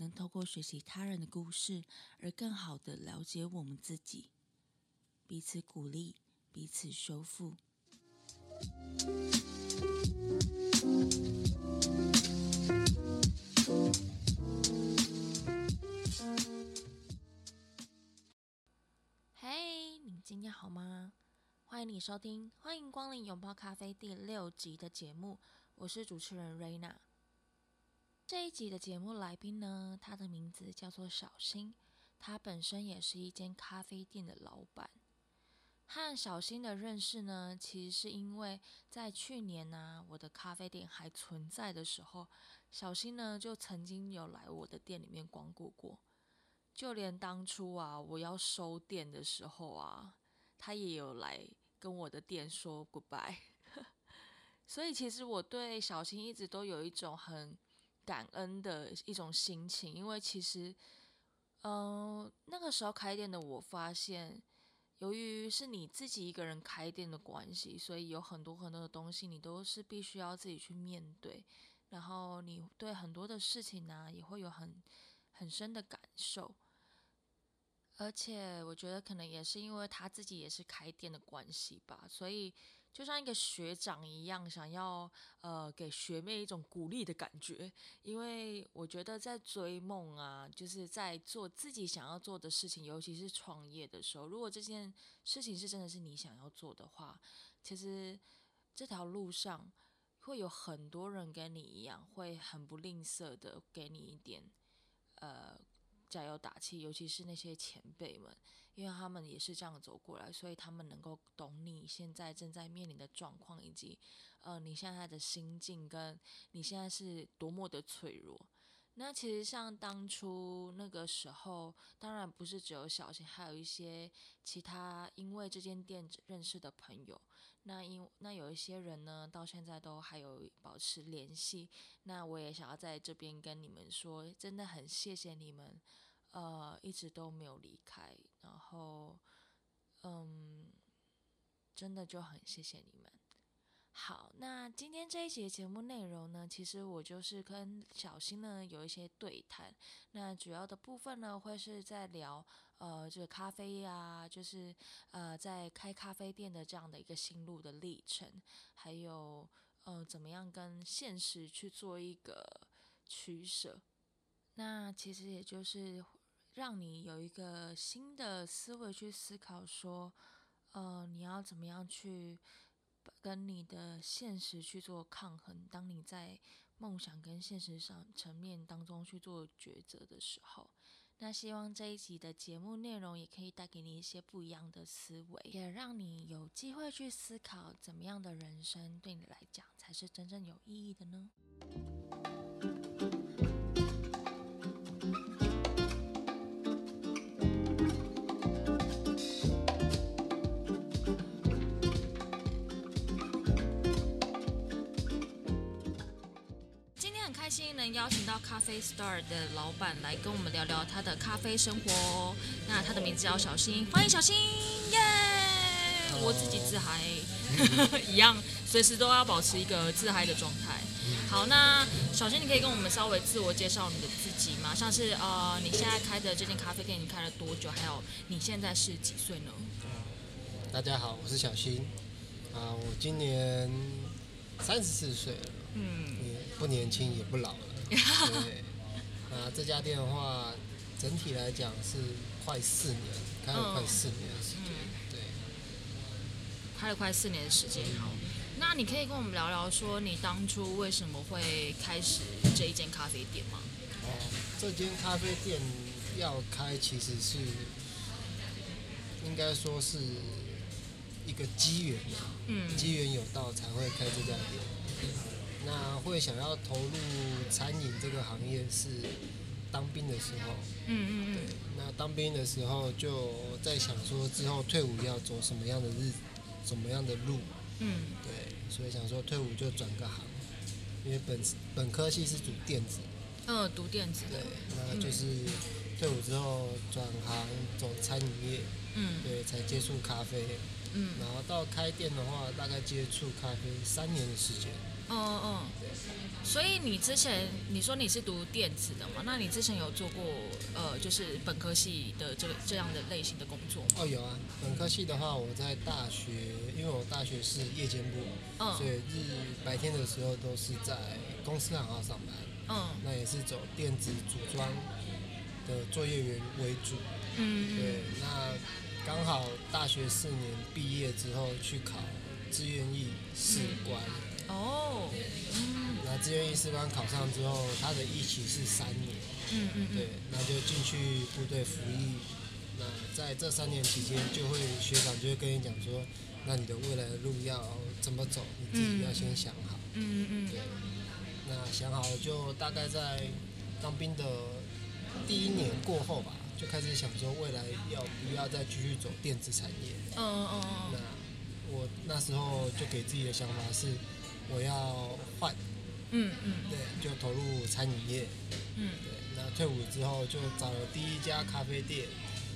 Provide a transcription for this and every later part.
能透过学习他人的故事，而更好的了解我们自己，彼此鼓励，彼此修复。嘿，你今天好吗？欢迎你收听《欢迎光临拥抱咖啡》第六集的节目，我是主持人瑞娜。这一集的节目来宾呢，他的名字叫做小新，他本身也是一间咖啡店的老板。和小新的认识呢，其实是因为在去年呢，我的咖啡店还存在的时候，小新呢就曾经有来我的店里面光顾过。就连当初啊，我要收店的时候啊，他也有来跟我的店说 goodbye。所以其实我对小新一直都有一种很感恩的一种心情，因为其实，嗯，那个时候开店的我发现。由于是你自己一个人开店的关系，所以有很多很多的东西你都是必须要自己去面对，然后你对很多的事情呢也会有很很深的感受。而且我觉得可能也是因为他自己也是开店的关系吧，所以。就像一个学长一样，想要呃给学妹一种鼓励的感觉，因为我觉得在追梦啊，就是在做自己想要做的事情，尤其是创业的时候，如果这件事情是真的是你想要做的话，其实这条路上会有很多人跟你一样，会很不吝啬的给你一点呃加油打气，尤其是那些前辈们。因为他们也是这样走过来，所以他们能够懂你现在正在面临的状况，以及呃你现在的心境，跟你现在是多么的脆弱。那其实像当初那个时候，当然不是只有小新，还有一些其他因为这间店认识的朋友。那因那有一些人呢，到现在都还有保持联系。那我也想要在这边跟你们说，真的很谢谢你们。呃，一直都没有离开，然后，嗯，真的就很谢谢你们。好，那今天这一节节目内容呢，其实我就是跟小新呢有一些对谈。那主要的部分呢，会是在聊呃这个咖啡呀，就是呃在开咖啡店的这样的一个心路的历程，还有呃怎么样跟现实去做一个取舍。那其实也就是。让你有一个新的思维去思考，说，呃，你要怎么样去跟你的现实去做抗衡？当你在梦想跟现实上层面当中去做抉择的时候，那希望这一集的节目内容也可以带给你一些不一样的思维，也让你有机会去思考，怎么样的人生对你来讲才是真正有意义的呢？能邀请到咖啡 Star 的老板来跟我们聊聊他的咖啡生活。那他的名字叫小新，欢迎小新，耶！我自己自嗨，一样，随时都要保持一个自嗨的状态。好，那小新，你可以跟我们稍微自我介绍你的自己吗？像是呃，你现在开的这间咖啡店，你开了多久？还有你现在是几岁呢？大家好，我是小新，啊，我今年三十四岁了，嗯，也不年轻也不老了。对，那这家店的话，整体来讲是快四年，开了快四年的时间。对，开了快四年的时间。好，那你可以跟我们聊聊，说你当初为什么会开始这一间咖啡店吗？哦，这间咖啡店要开，其实是应该说是一个机缘，嗯，机缘有到才会开这家店。那会想要投入餐饮这个行业是，当兵的时候，嗯嗯嗯，对，那当兵的时候就在想说之后退伍要走什么样的日，什么样的路，嗯，对，所以想说退伍就转个行，因为本本科系是读电子，嗯，读电子对。的，，那就是退伍之后转行走餐饮业，嗯。对，才接触咖啡，嗯。然后到开店的话，大概接触咖啡三年的时间。嗯嗯，所以你之前你说你是读电子的嘛？那你之前有做过呃，就是本科系的这个这样的类型的工作吗？哦，有啊，本科系的话，我在大学，因为我大学是夜间部，所以嗯日白天的时候都是在公司行号上班，嗯。那也是走电子组装的作业员为主。嗯对，那刚好大学四年毕业之后去考志愿役士官，哦，嗯那志愿役士官考上之后，他的役期是三年，嗯嗯对，那就进去部队服役。那在这三年期间，就会学长就会跟你讲说，那你的未来的路要怎么走，你自己要先想好。嗯嗯对，那想好了就大概在当兵的第一年过后吧，就开始想说未来要不要再继续走电子产业。嗯嗯那我那时候就给自己的想法是，我要换，嗯嗯对，就投入餐饮业。嗯对，那退伍之后就找了第一家咖啡店，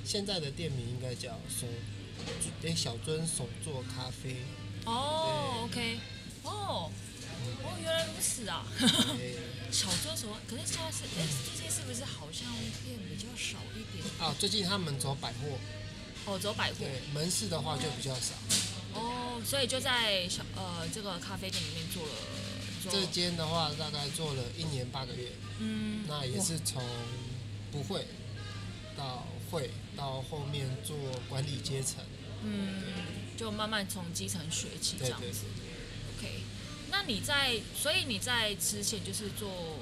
现在的店名应该叫手，哎小尊手做咖啡。哦，OK，哦，哦，原来如此啊！小尊什么？可是现在是，哎，最近是不是好像店比较少一点？啊，最近他们走百货，哦，走百货。对，门市的话就比较少。哦，所以就在小呃这个咖啡店里面做了做这间的话大概做了一年八个月，嗯，那也是从不会到会到后面做管理阶层。嗯，就慢慢从基层学起这对对样子。OK，那你在，所以你在之前就是做，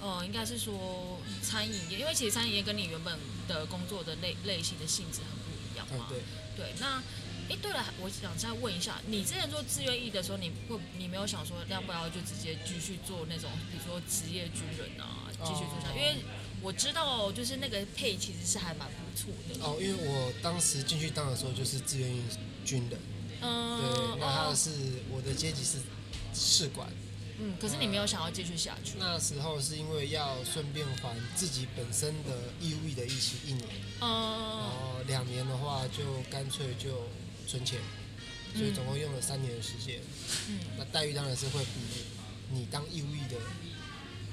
呃，应该是说餐饮业，因为其实餐饮业跟你原本的工作的类类型的性质很不一样嘛。嗯对。对，那，诶，对了，我想再问一下，你之前做志愿役的时候，你会你没有想说要不要就直接继续做那种，比如说职业军人啊，继续做下去？哦因为我知道，就是那个配其实是还蛮不错的。哦，因为我当时进去当的时候就是志愿役军人，嗯，对，那他哦是我的阶级是士官。嗯，可是你没有想要继续下去。那时候是因为要顺便还自己本身的义务役的役期一年，然嗯后两年的话就干脆就存钱，所以总共用了三年的时间。嗯那待遇当然是会比你当义务役的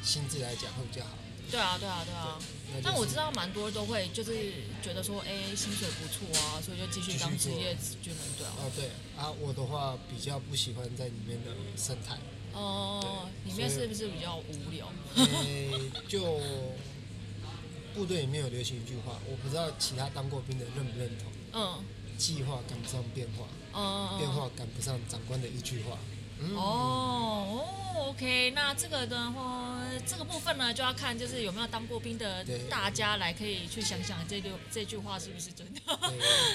薪资来讲会比较好。对啊，对啊，对啊。那就是但我知道蛮多都会就是觉得说，哎，薪水不错啊，所以就继续当职业军人，对啊。哦对啊，我的话比较不喜欢在里面的生态，哦，里面是不是比较无聊？诶、就部队里面有流行一句话，我不知道其他当过兵的认不认同：嗯计划赶不上变化，哦。变化赶不上长官的一句话。嗯，哦哦，OK，那这个的话，这个部分呢，就要看就是有没有当过兵的大家来可以去想想这句这句话是不是真的，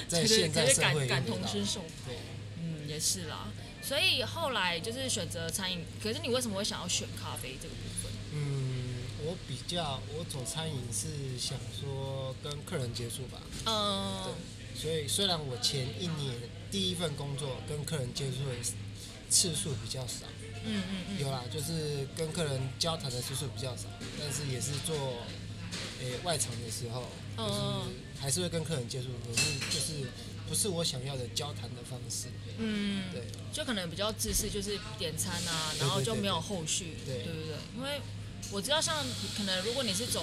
对，在 现在社会感同身受。对，嗯，也是啦。所以后来就是选择餐饮，可是你为什么会想要选咖啡这个部分？嗯，我比较我走餐饮是想说跟客人接触吧，嗯对，所以虽然我前一年第一份工作跟客人接触的次数比较少，嗯嗯嗯，有啦，就是跟客人交谈的次数比较少，但是也是做诶、外场的时候，就嗯是还是会跟客人接触，可是就是不是我想要的交谈的方式，嗯，对，就可能比较自私，就是点餐啊，然后就没有后续，对对对。对。因为我知道，像可能如果你是走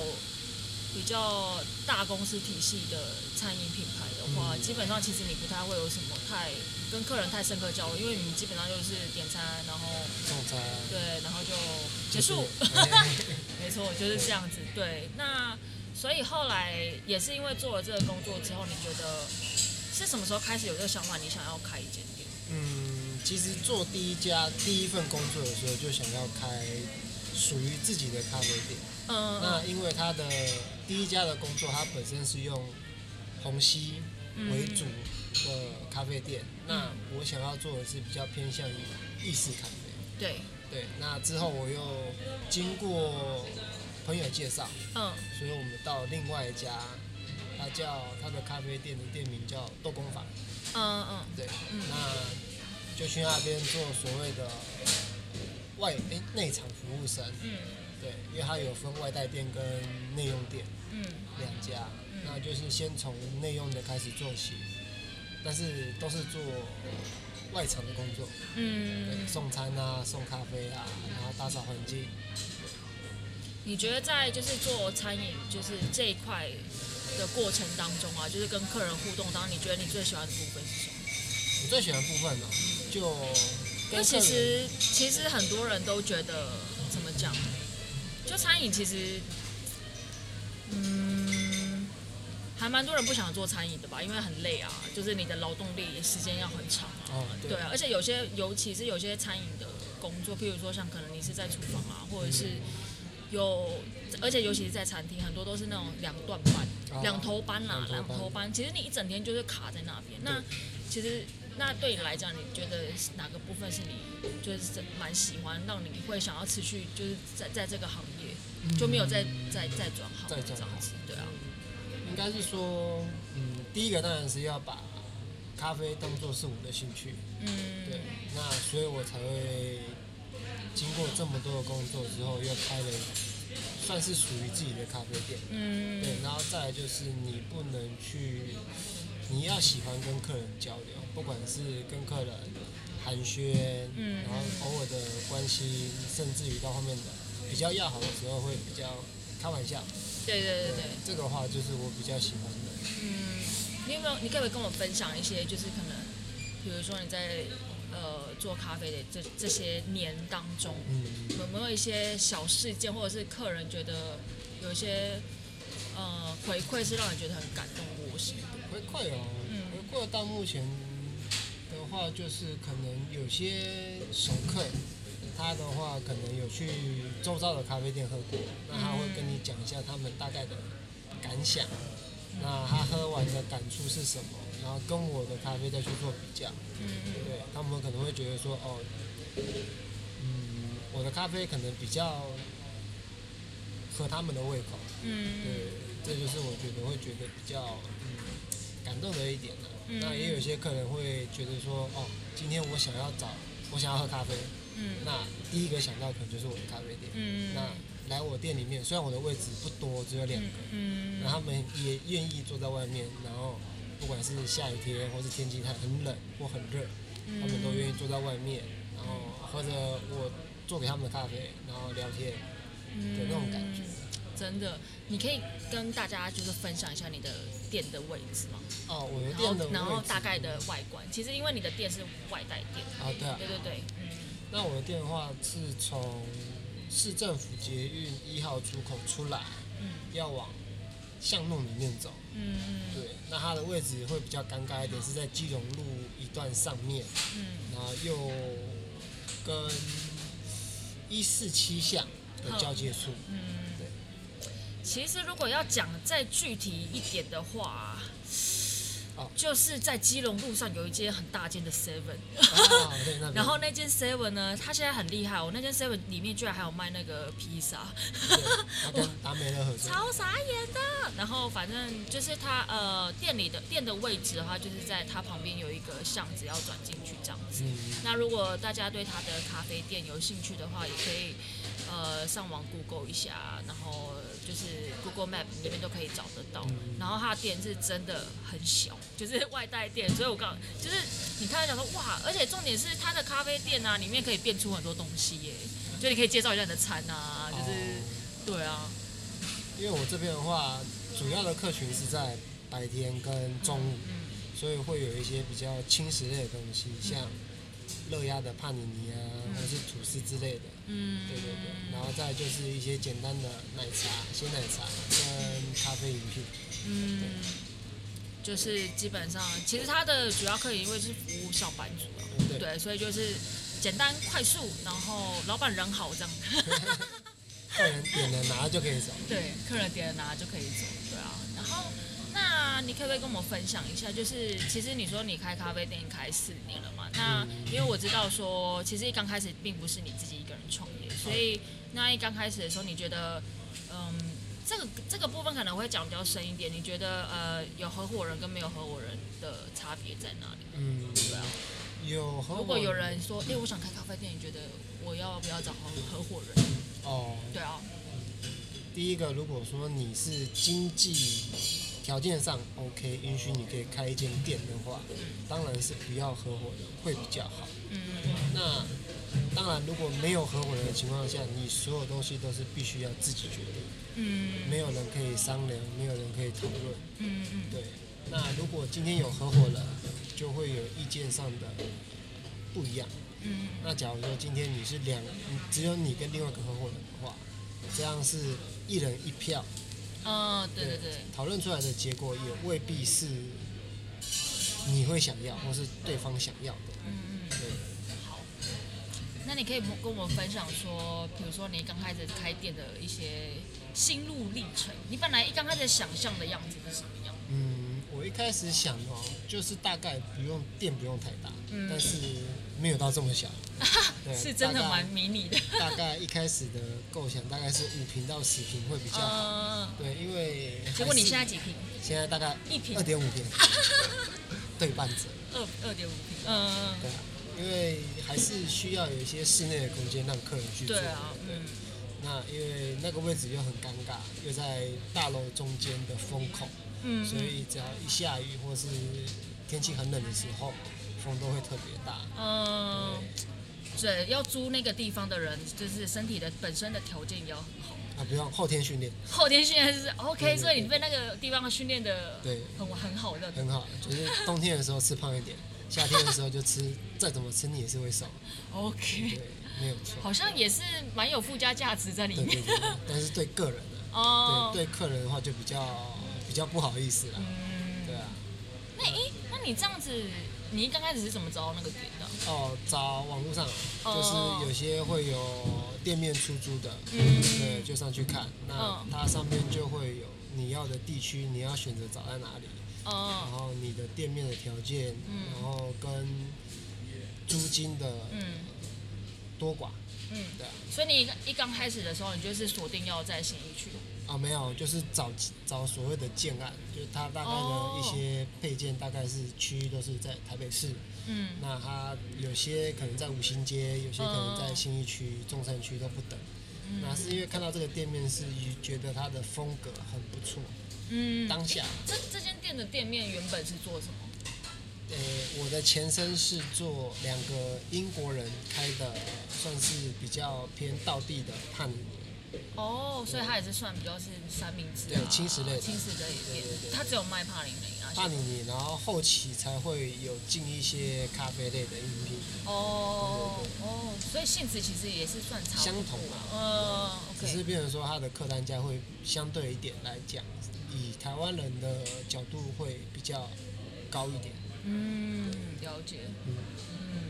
比较大公司体系的餐饮品牌的话，嗯基本上其实你不太会有什么太跟客人太深刻交流，因为你基本上就是点餐，然后送餐，对，然后就结束。哎 没错，就是这样子。对，那所以后来也是因为做了这个工作之后，你觉得是什么时候开始有这个想法，你想要开一间店？嗯，其实做第一家第一份工作的时候，就想要开属于自己的咖啡店。嗯那因为他的第一家的工作，他本身是用虹吸为主的咖啡店。那我想要做的是比较偏向于意式咖啡。对，对，那之后我又经过朋友介绍，嗯。所以我们到另外一家，它叫它的咖啡店的店名叫豆工坊，嗯嗯。对，嗯。那就去那边做所谓的外诶内场服务生，嗯。对，因为它有分外带店跟内用店嗯。两家，那就是先从内用的开始做起，但是都是做外场的工作，对，嗯，送餐啊，送咖啡啊，然后打扫环境。你觉得在就是做餐饮就是这一块的过程当中啊，就是跟客人互动当中，你觉得你最喜欢的部分是什么？我最喜欢的部分呢、就因为其跟客人实其实很多人都觉得怎么讲，就餐饮其实，嗯，还蛮多人不想做餐饮的吧，因为很累啊，就是你的劳动力时间要很长啊。哦，对对啊，而且有些，尤其是有些餐饮的工作，譬如说像可能你是在厨房啊，或者是有，而且尤其是在餐厅，很多都是那种两段班、哦两头班啦，两两头班。其实你一整天就是卡在那边。那其实那对你来讲，你觉得是哪个部分是你就是蛮喜欢，让你会想要持续就是在在这个行业就没有再再再转行再转行这样子？对啊，应该是说，嗯，第一个当然是要把咖啡当做是我的兴趣，嗯，对，那所以我才会经过这么多的工作之后，又开了算是属于自己的咖啡店，嗯，对，然后再来就是你不能去，你要喜欢跟客人交流，不管是跟客人寒暄，嗯。然后偶尔的关心，甚至于到后面的比较要好的时候会比较开玩笑，对对对对。这个话就是我比较喜欢的。嗯，你有没有？你可不可以跟我分享一些，就是可能，比如说你在呃做咖啡的这这些年当中，嗯，有没有一些小事件，或者是客人觉得有一些呃回馈是让你觉得很感动窝心的？回馈哦，嗯回馈到目前的话，就是可能有些熟客，他的话可能有去周遭的咖啡店喝过，那他会跟你讲一下他们大概的感想，那他喝完的感触是什么，然后跟我的咖啡再去做比较，嗯。对他们可能会觉得说，哦，嗯，我的咖啡可能比较合他们的胃口。嗯。对，这就是我觉得会觉得比较嗯感动的一点那也有些客人会觉得说，哦，今天我想要找，我想要喝咖啡，嗯。那第一个想到可能就是我的咖啡店。嗯。那来我店里面，虽然我的位置不多，只有两个，嗯那他们也愿意坐在外面，然后不管是下雨天或是天气太很冷或很热，他们都愿意坐在外面，然后喝着我做给他们的咖啡，然后聊天的那种感觉。真的，你可以跟大家就是分享一下你的店的位置吗？哦，我的店然后大概的外观，其实因为你的店是外带店，啊，对啊，对对对，嗯那我的店的话是从市政府捷运一号出口出来，嗯要往巷弄里面走。嗯嗯对，那它的位置会比较尴尬一点，是在基隆路一段上面，嗯然后又跟一四七巷的交界处。嗯。对，其实如果要讲再具体一点的话，哦就是在基隆路上有一间很大间的 Seven，然后那间 Seven 呢，它现在很厉害哦，那间 Seven 里面居然还有卖那个披萨，对，它跟达美乐合作。超傻眼的。然后反正就是它呃店里的店的位置的话，就是在它旁边有一个巷子要转进去这样子。嗯，那如果大家对它的咖啡店有兴趣的话，也可以呃上网 Google 一下，然后就是 Google Map 里面都可以找得到。嗯然后它的店是真的很小，就是 外带店，所以我告就是你看到讲说哇，而且重点是它的咖啡店啊，里面可以变出很多东西耶，就你可以介绍一下你的餐啊，就是、哦对啊，因为我这边的话，主要的客群是在白天跟中午。嗯所以会有一些比较轻食类的东西，像热压的帕尼尼啊，或者是吐司之类的。嗯，对对对，然后再就是一些简单的奶茶、鲜奶茶跟咖啡饮品。嗯，就是基本上，其实它的主要客源因为是服务上班族对，对，所以就是简单快速，然后老板人好这样，客人点了拿就可以走。对，客人点了拿就可以走，那你可不可以跟我们分享一下？就是其实你说你开咖啡店开四年了嘛，那因为我知道说，其实一刚开始并不是你自己一个人创业，所以那一刚开始的时候，你觉得嗯，这个这个部分可能会讲比较深一点。你觉得呃，有合伙人跟没有合伙人的差别在哪里？嗯，对啊。有合伙如果有人说，哎，我想开咖啡店，你觉得我要不要找合合伙人？哦，对啊。第一个，如果说你是经济条件上 OK，允许你可以开一间店的话，当然是不要合伙人会比较好。嗯那当然，如果没有合伙人的情况下，你所有东西都是必须要自己决定。嗯。没有人可以商量，没有人可以讨论。嗯嗯。对。那如果今天有合伙人，就会有意见上的不一样。嗯。那假如说今天你是两，只有你跟另外一个合伙人的话，这样是一人一票。嗯，对对对。讨论出来的结果也未必是你会想要，或是对方想要的。嗯嗯。对。好。那你可以跟我们分享说，比如说你刚开始开店的一些心路历程。你本来一刚开始想象的样子是什么样？嗯，我一开始想哦，就是大概不用店不用太大，但是没有到这么小。是真的蛮迷你的。大概一开始的构想大概是五平到十平会比较好。对，因为。结果你现在几平？现在大概一平。二点五平。对半折。二二点五平。嗯。对啊，因为还是需要有一些室内的空间让客人去做。对啊。嗯。那因为那个位置又很尴尬，又在大楼中间的风口。嗯。所以只要一下雨或是天气很冷的时候，风都会特别大。嗯。对，要租那个地方的人，就是身体的本身的条件要很好啊，不用后天训练。后天训练是 OK，所以你被那个地方训练的对很很好的。很好，就是冬天的时候吃胖一点，夏天的时候就吃，再怎么吃你也是会瘦。OK，对，没有错。好像也是蛮有附加价值在里面。对对对，但是对个人的哦，对对客人的话就比较比较不好意思了。嗯，对啊。那诶，那你这样子。你刚开始是怎么找到那个点的？哦，找网络上，就是有些会有店面出租的，嗯，对，就上去看，那它上面就会有你要的地区，你要选择找在哪里，哦，然后你的店面的条件，嗯，然后跟租金的，嗯，多寡，嗯，对啊。所以你一刚开始的时候，你就是锁定要在新一区。啊，没有，就是找找所谓的建案，就是它大概的一些配件，大概是区域都是在台北市。嗯。那它有些可能在五星街，有些可能在新一区、中山区都不等。嗯。那是因为看到这个店面是觉得它的风格很不错。嗯。当下。这这间店的店面原本是做什么？呃，我的前身是做两个英国人开的，算是比较偏道地的汉。哦，所以它也是算比较是三明治，对，轻食类的，轻食类一点。它只有卖帕林尼啊，帕林尼，然后后期才会有进一些咖啡类的饮品。哦，哦，所以性质其实也是算差相同啊。呃，只是变成说它的客单价会相对一点来讲，以台湾人的角度会比较高一点。嗯，了解。嗯嗯，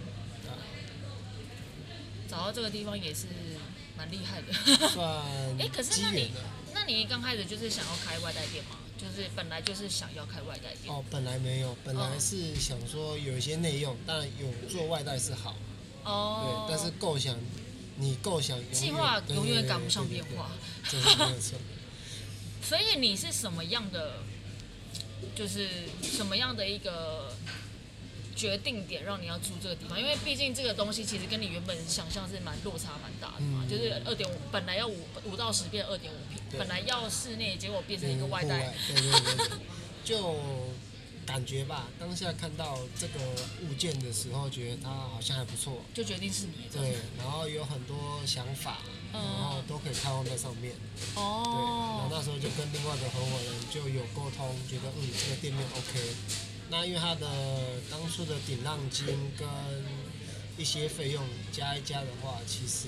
找到这个地方也是。蛮厉害的，算 哎，可是那你，那你刚开始就是想要开外带店吗？就是本来就是想要开外带店。哦，本来没有，本来是想说有一些内用，但有做外带是好。哦。对，但是构想，你构想计划永远赶不上变化，这是没有错。所以你是什么样的，就是什么样的一个？决定点让你要住这个地方，因为毕竟这个东西其实跟你原本想象是蛮落差蛮大的嘛，就是二点五，本来要五五到十变二点五平，本来要室内，结果变成一个外带，对对对，就感觉吧，当下看到这个物件的时候，觉得它好像还不错，就决定是你。对，然后有很多想法，然后都可以开放在上面。哦。对，然后那时候就跟另外一个合伙人就有沟通，觉得嗯，这个店面 OK。那因为他的当初的顶浪金跟一些费用加一加的话，其实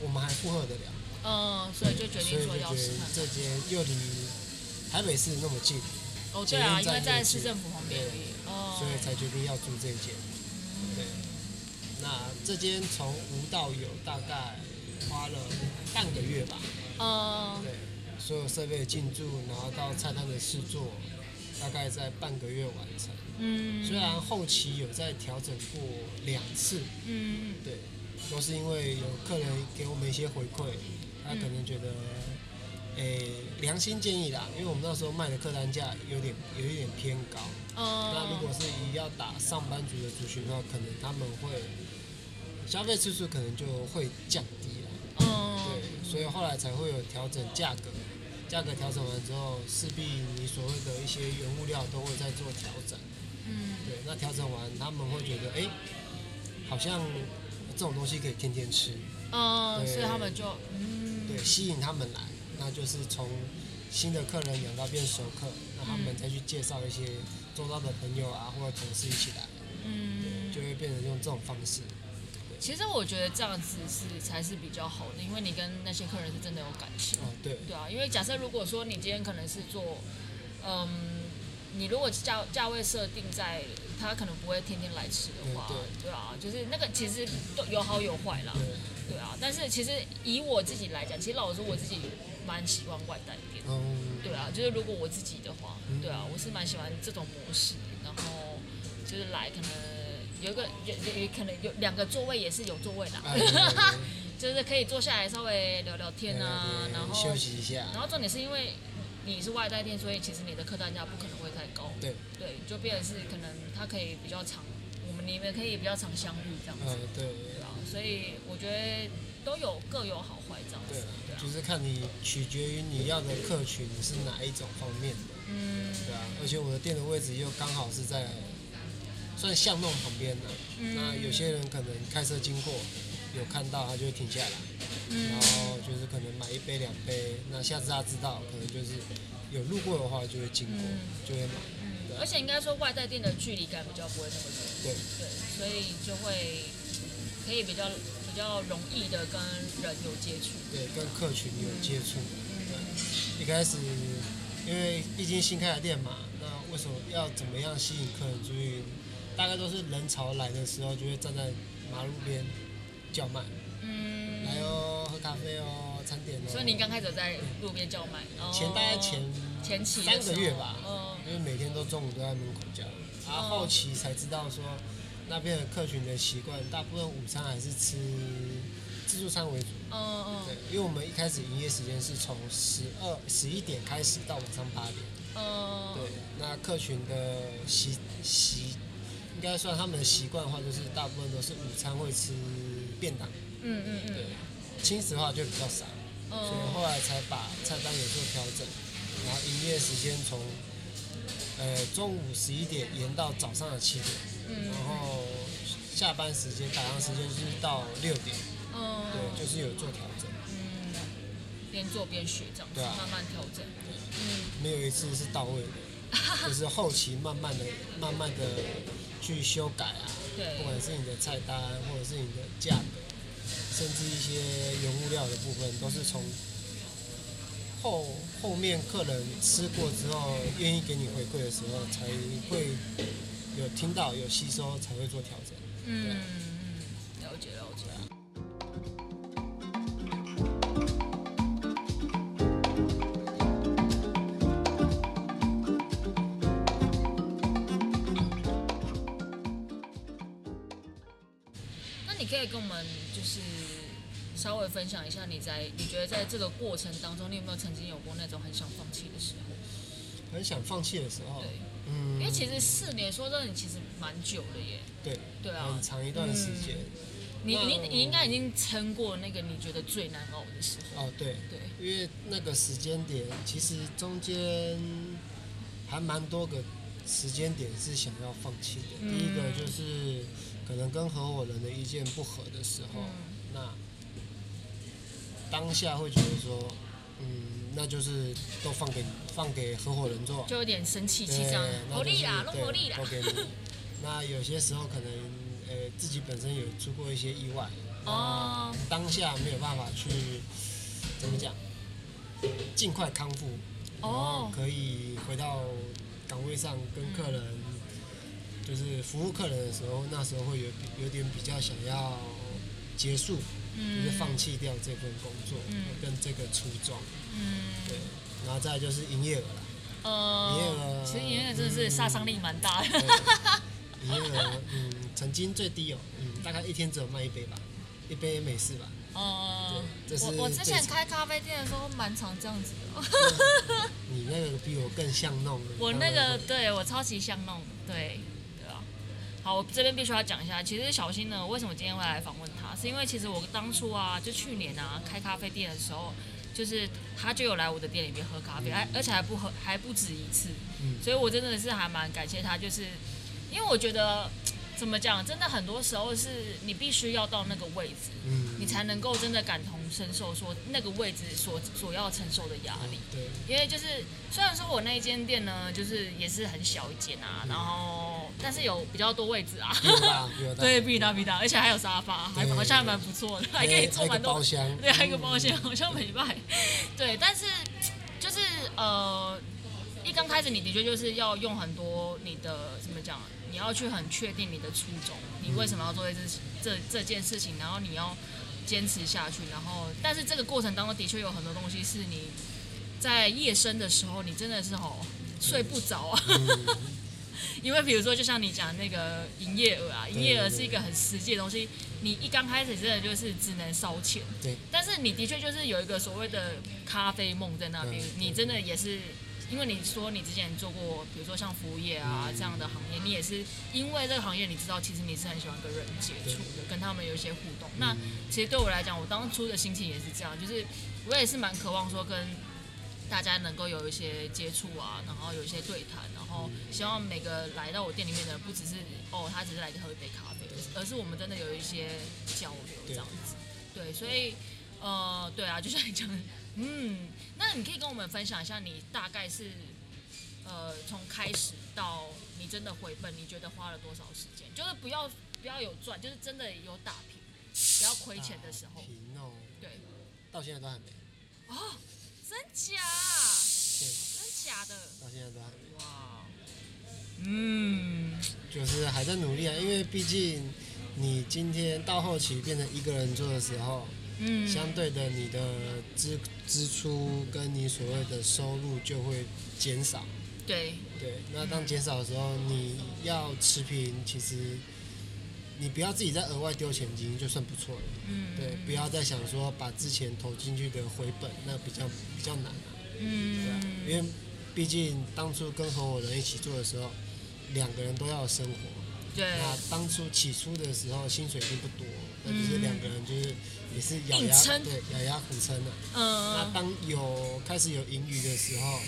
我们还负荷得了。嗯，所以就决定说要试这间又离台北市那么近，哦对啊，因为在市政府旁边，哦，所以才决定要租这间。对，那这间从无到有大概花了半个月吧。嗯，对，所有设备进驻，然后到菜单的试做。大概在半个月完成。嗯，虽然后期有在调整过两次。嗯对，都是因为有客人给我们一些回馈，他可能觉得诶良心建议啦，因为我们那时候卖的客单价有点有一点偏高。哦，那如果是以要打上班族的族群的话，可能他们会消费次数可能就会降低了。哦，对，所以后来才会有调整价格。价格调整完之后，势必你所谓的一些原物料都会再做调整。嗯，对，那调整完，他们会觉得，哎、好像这种东西可以天天吃，嗯，对。所以他们就嗯，对，吸引他们来，那就是从新的客人养到变熟客，那他们嗯再去介绍一些周遭的朋友啊或者同事一起来，嗯，就会变成用这种方式。其实我觉得这样子是才是比较好的，因为你跟那些客人是真的有感情。哦，对，对啊，因为假设如果说你今天可能是做，嗯，你如果价价位设定在他可能不会天天来吃的话，嗯对。啊，就是那个其实都有好有坏啦，对，对啊。但是其实以我自己来讲，其实老实说我自己蛮喜欢外带店，嗯，对啊，就是如果我自己的话，嗯。对啊，我是蛮喜欢这种模式，然后就是来可能有一个有有有可能有两个座位也是有座位的，就是可以坐下来稍微聊聊天啊，然后休息一下，然后重点是因为你是外带店，所以其实你的客单价不可能会太高。对，对，就变成是可能它可以比较长，我们你们可以比较常相遇这样子，嗯，对，对啊。所以我觉得都有各有好坏这样对子，对啊就。是看你取决于你要的客群是哪一种方面的，嗯对啊，而且我的店的位置又刚好是在算巷弄旁边的，嗯。那有些人可能开车经过有看到，他就会停下来，嗯。然后就是可能买一杯两杯，那下次他知道，可能就是有路过的话就会经过，嗯。就会买，嗯，而且应该说外带店的距离感比较不会那么远，对，对，所以就会可以比较比较容易的跟人有接触。对，跟客群有接触。对。一开始因为毕竟新开的店嘛，那为什么要怎么样吸引客人注意？大概都是人潮来的时候，就会站在马路边叫卖，嗯，来哦，喝咖啡哦，餐点哦。所以你刚开始在路边叫卖，哦。前大概前前期三个月吧嗯因为每天都中午都在门口叫，然后哦。后期才知道说那边的客群的习惯，大部分午餐还是吃自助餐为主。嗯嗯对，因为我们一开始营业时间是从十二十一点开始到晚上八点。嗯，对，那客群的习习，应该算他们的习惯的话，就是大部分都是午餐会吃便当，嗯嗯嗯，对，轻食的话就比较少，所以后嗯来才把菜单有做调整，然后营业时间从呃中午十一点延到早上的七点，嗯。然后下班时间打烊时间就是到六点，嗯，对，就是有做调整，嗯，边做边学这样子，对啊。慢慢调整，嗯。没有一次是到位的，就是后期慢慢的、慢慢的去修改啊，对不管是你的菜单，或者是你的价格，甚至一些原物料的部分，都是从后后面客人吃过之后，愿意给你回馈的时候，才会有听到、有吸收，才会做调整。嗯嗯，了解了解。以跟我们就是稍微分享一下，你在你觉得在这个过程当中，你有没有曾经有过那种很想放弃的时候？很想放弃的时候，对，嗯，因为其实四年说真的，其实蛮久了耶。对对啊很长一段时间。你你你应该已经撑过那个你觉得最难熬的时候。哦，对，对，因为那个时间点，其实中间还蛮多个时间点是想要放弃的。嗯第一个就是可能跟合伙人的意见不合的时候，嗯。那当下会觉得说，嗯，那就是都放给你，放给合伙人做，就有点生气气对这样，那就是火力啦，弄对火力啦。都。给你。那有些时候可能，呃，自己本身有出过一些意外，哦，当下没有办法去怎么讲，尽快康复，然后哦，可以回到岗位上跟客人，就是服务客人的时候，那时候会有有点比较想要结束，嗯就是放弃掉这份工作、嗯跟这个初衷，嗯，对，然后再就是营业额啦，呃营业额，其实营业额真的是杀伤力蛮大的。对营业额，嗯，曾经最低哦，嗯，大概一天只有卖一杯吧，一杯美式吧，哦，对这是我我之前开咖啡店的时候蛮常这样子的。你那个比我更像弄。我那个对我超级像弄的，对。好，我这边必须要讲一下，其实小新呢，为什么今天会来访问他，是因为其实我当初啊，就去年啊开咖啡店的时候，就是他就有来我的店里面喝咖啡，而、而且还不喝还不止一次，嗯。所以我真的是还蛮感谢他，就是因为我觉得怎么讲，真的很多时候是你必须要到那个位置，嗯，你才能够真的感同身受，说那个位置所所要承受的压力。对，因为就是虽然说我那一间店呢，就是也是很小一间啊，然后但是有比较多位置啊，比我大，比。对，比你大比你大，而且还有沙发，还对好像还蛮不错的，还可以坐蛮多包厢。对，还有一个包厢，好像没卖。对，但是就是呃，一刚开始你的确就是要用很多你的怎么讲，你要去很确定你的初衷，你为什么要做这这这件事情，然后你要坚持下去，然后但是这个过程当中的确有很多东西是你在夜深的时候，你真的是哦睡不着啊。嗯，因为比如说，就像你讲那个营业额啊，营业额是一个很实际的东西。你一刚开始真的就是只能烧钱，对，但是你的确就是有一个所谓的咖啡梦在那边嗯，你真的也是。因为你说你之前做过，比如说像服务业啊嗯这样的行业，你也是因为这个行业，你知道其实你是很喜欢跟人接触的，跟他们有一些互动。那嗯其实对我来讲，我当初的心情也是这样，就是我也是蛮渴望说跟大家能够有一些接触啊，然后有一些对谈，然后希望每个来到我店里面的人，不只是哦他只是来喝一杯咖啡，而是我们真的有一些交流这样子。对，所以呃，对啊，就像你讲的，嗯，那你可以跟我们分享一下，你大概是呃从开始到你真的回本，你觉得花了多少时间？就是不要不要有赚，就是真的有打平，不要亏钱的时候。平哦，对，到现在都还没。哦，真假？对，真假的？到现在都还没。哇，嗯，就是还在努力啊，因为毕竟你今天到后期变成一个人做的时候，嗯，相对的你的支支出跟你所谓的收入就会减少。对，对，那当减少的时候，你要持平，其实你不要自己再额外丢钱进去就算不错了。嗯，对，不要再想说把之前投进去的回本，那比较比较难啊。对啊，因嗯，为毕竟当初跟合伙人一起做的时候，两个人都要生活。对，那当初起初的时候，薪水并不多，那就是两个人就是也是咬牙撑。对咬牙苦撑的、那嗯，当有开始有盈余的时候，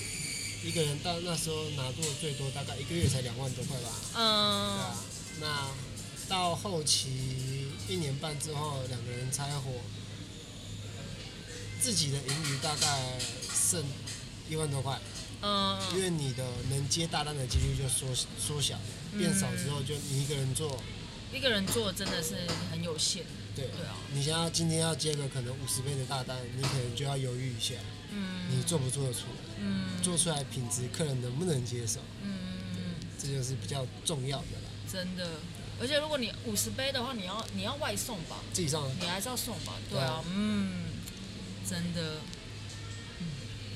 一个人到那时候拿过最多大概一个月才两万多块吧。对嗯啊，，那到后期一年半之后，两个人拆伙，自己的盈余大概剩一万多块，嗯。因嗯，为你的能接大单的几率就缩缩小，变少之后就你一个人做，一个人做真的是很有限，对，对啊，你想要今天要接个可能五十倍的大单，你可能就要犹豫一下，嗯，你做不做得出来，嗯，做出来品质客人能不能接受，嗯，这就是比较重要的啦。真的，而且如果你五十杯的话，你要你要外送吧，自己上。你还是要送吧，对啊，嗯，真的，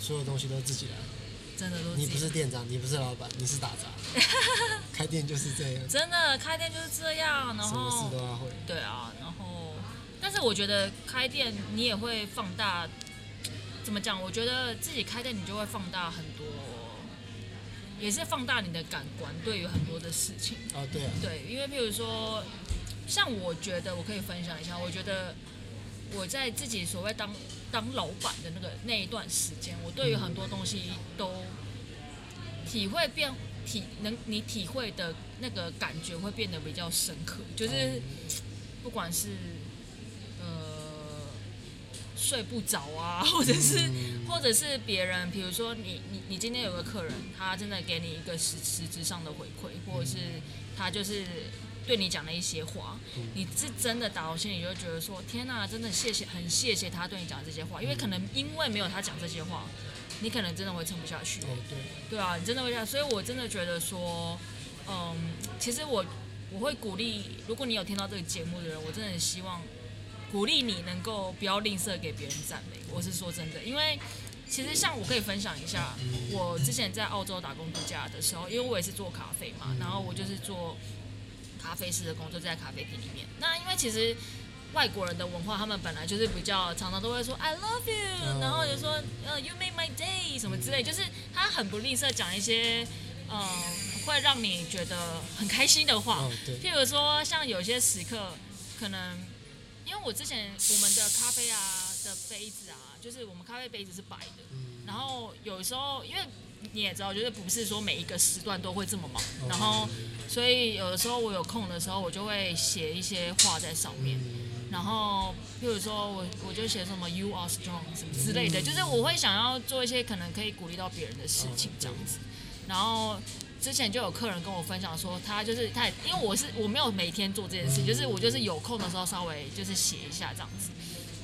所有东西都自己来，真的都你不是店长，你不是老板，你是打杂，开店就是这样，真的开店就是这样，然后什么事都要会。对啊，然后，但是我觉得开店你也会放大，怎么讲？我觉得自己开店你就会放大很多，也是放大你的感官，对于很多的事情。啊，对啊，对，因为譬如说，像我觉得我可以分享一下，我觉得我在自己所谓当当老板的那个那一段时间，我对于很多东西都体会变体能你体会的那个感觉会变得比较深刻，就是不管是呃睡不着啊，或者是。嗯或者是别人，比如说你你你今天有个客人，他真的给你一个实实质上的回馈，或者是他就是对你讲了一些话，嗯你是真的打到心里就会觉得说，天哪，真的谢谢，很谢谢他对你讲这些话，因为可能因为没有他讲这些话，你可能真的会撑不下去。哦对，对啊，你真的会这样，所以我真的觉得说，嗯，其实我我会鼓励，如果你有听到这个节目的人，我真的很希望鼓励你能够不要吝啬给别人赞美。我是说真的，因为其实像我可以分享一下，我之前在澳洲打工度假的时候，因为我也是做咖啡嘛，然后我就是做咖啡师的工作，在咖啡厅里面。那因为其实外国人的文化，他们本来就是比较常常都会说 I love you，然后就说呃 You make my day 什么之类，就是他很不吝啬讲一些嗯会让你觉得很开心的话。譬如说像有些时刻，可能因为我之前我们的咖啡啊的杯子啊，就是我们咖啡杯子是白的，然后有时候因为你也知道，就是不是说每一个时段都会这么忙，然后所以有的时候我有空的时候，我就会写一些话在上面。然后，譬如说我我就写什么 “You are strong” 什么之类的，就是我会想要做一些可能可以鼓励到别人的事情这样子。然后之前就有客人跟我分享说，他就是他，因为我是我没有每天做这件事，就是我就是有空的时候稍微就是写一下这样子。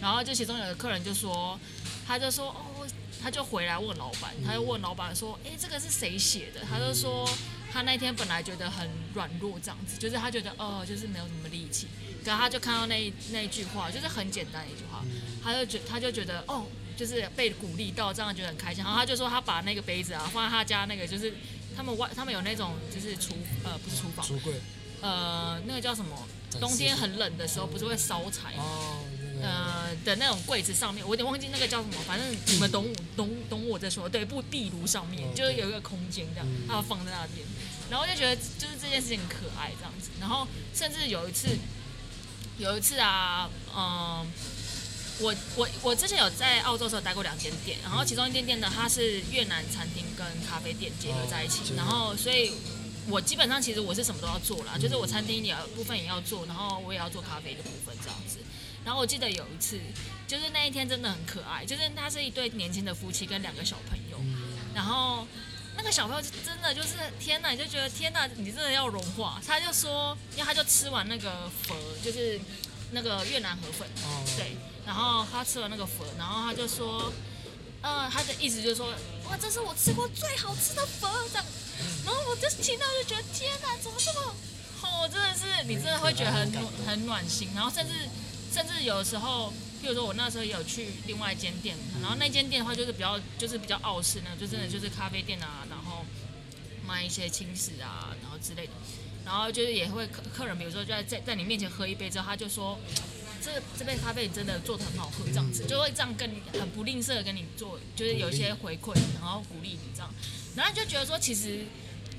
然后就其中有个客人就说，他就说哦，他就回来问老板，他就问老板说，哎，这个是谁写的？他就说他那天本来觉得很软弱这样子，就是他觉得哦，就是没有什么力气。然后他就看到那那句话，就是很简单一句话，他就觉他就觉得哦，就是被鼓励到，这样觉得很开心。然后他就说他把那个杯子啊放在他家那个，就是他们外他们有那种就是厨呃不是厨房，橱柜，呃那个叫什么？冬天很冷的时候不是会烧柴哦，呃的那种柜子上面，我有点忘记那个叫什么，反正你们懂 懂懂我在说，对，不壁炉上面就是有一个空间这样，他要放在那边，然后就觉得就是这件事情很可爱这样子，然后甚至有一次。有一次啊，嗯，我我我之前有在澳洲时候待过两间店，然后其中一间店呢，它是越南餐厅跟咖啡店结合在一起，然后所以，我基本上其实我是什么都要做啦，就是我餐厅也要部分也要做，然后我也要做咖啡的部分这样子。然后我记得有一次，就是那一天真的很可爱，就是他是一对年轻的夫妻跟两个小朋友，然后。那个小朋友真的就是天哪，你就觉得天哪，你真的要融化。他就说，因为他就吃完那个粉，就是那个越南河粉，对。然后他吃了那个粉，然后他就说，呃，他的意思就是说，哇，这是我吃过最好吃的粉，这样。然后我就听到就觉得天哪，怎么这么好？真的是，你真的会觉得很暖很暖心。然后甚至甚至有时候。譬如说我那时候也有去另外一间店，然后那间店的话就是比较就是比较傲视那种，就真的就是咖啡店啊，然后卖一些轻食啊，然后之类的，然后就是也会客客人，比如说就在在在你面前喝一杯之后，他就说这这杯咖啡你真的做的很好喝，这样子。就会这样跟你很不吝啬的跟你做，就是有一些回馈，然后鼓励你这样，然后就觉得说其实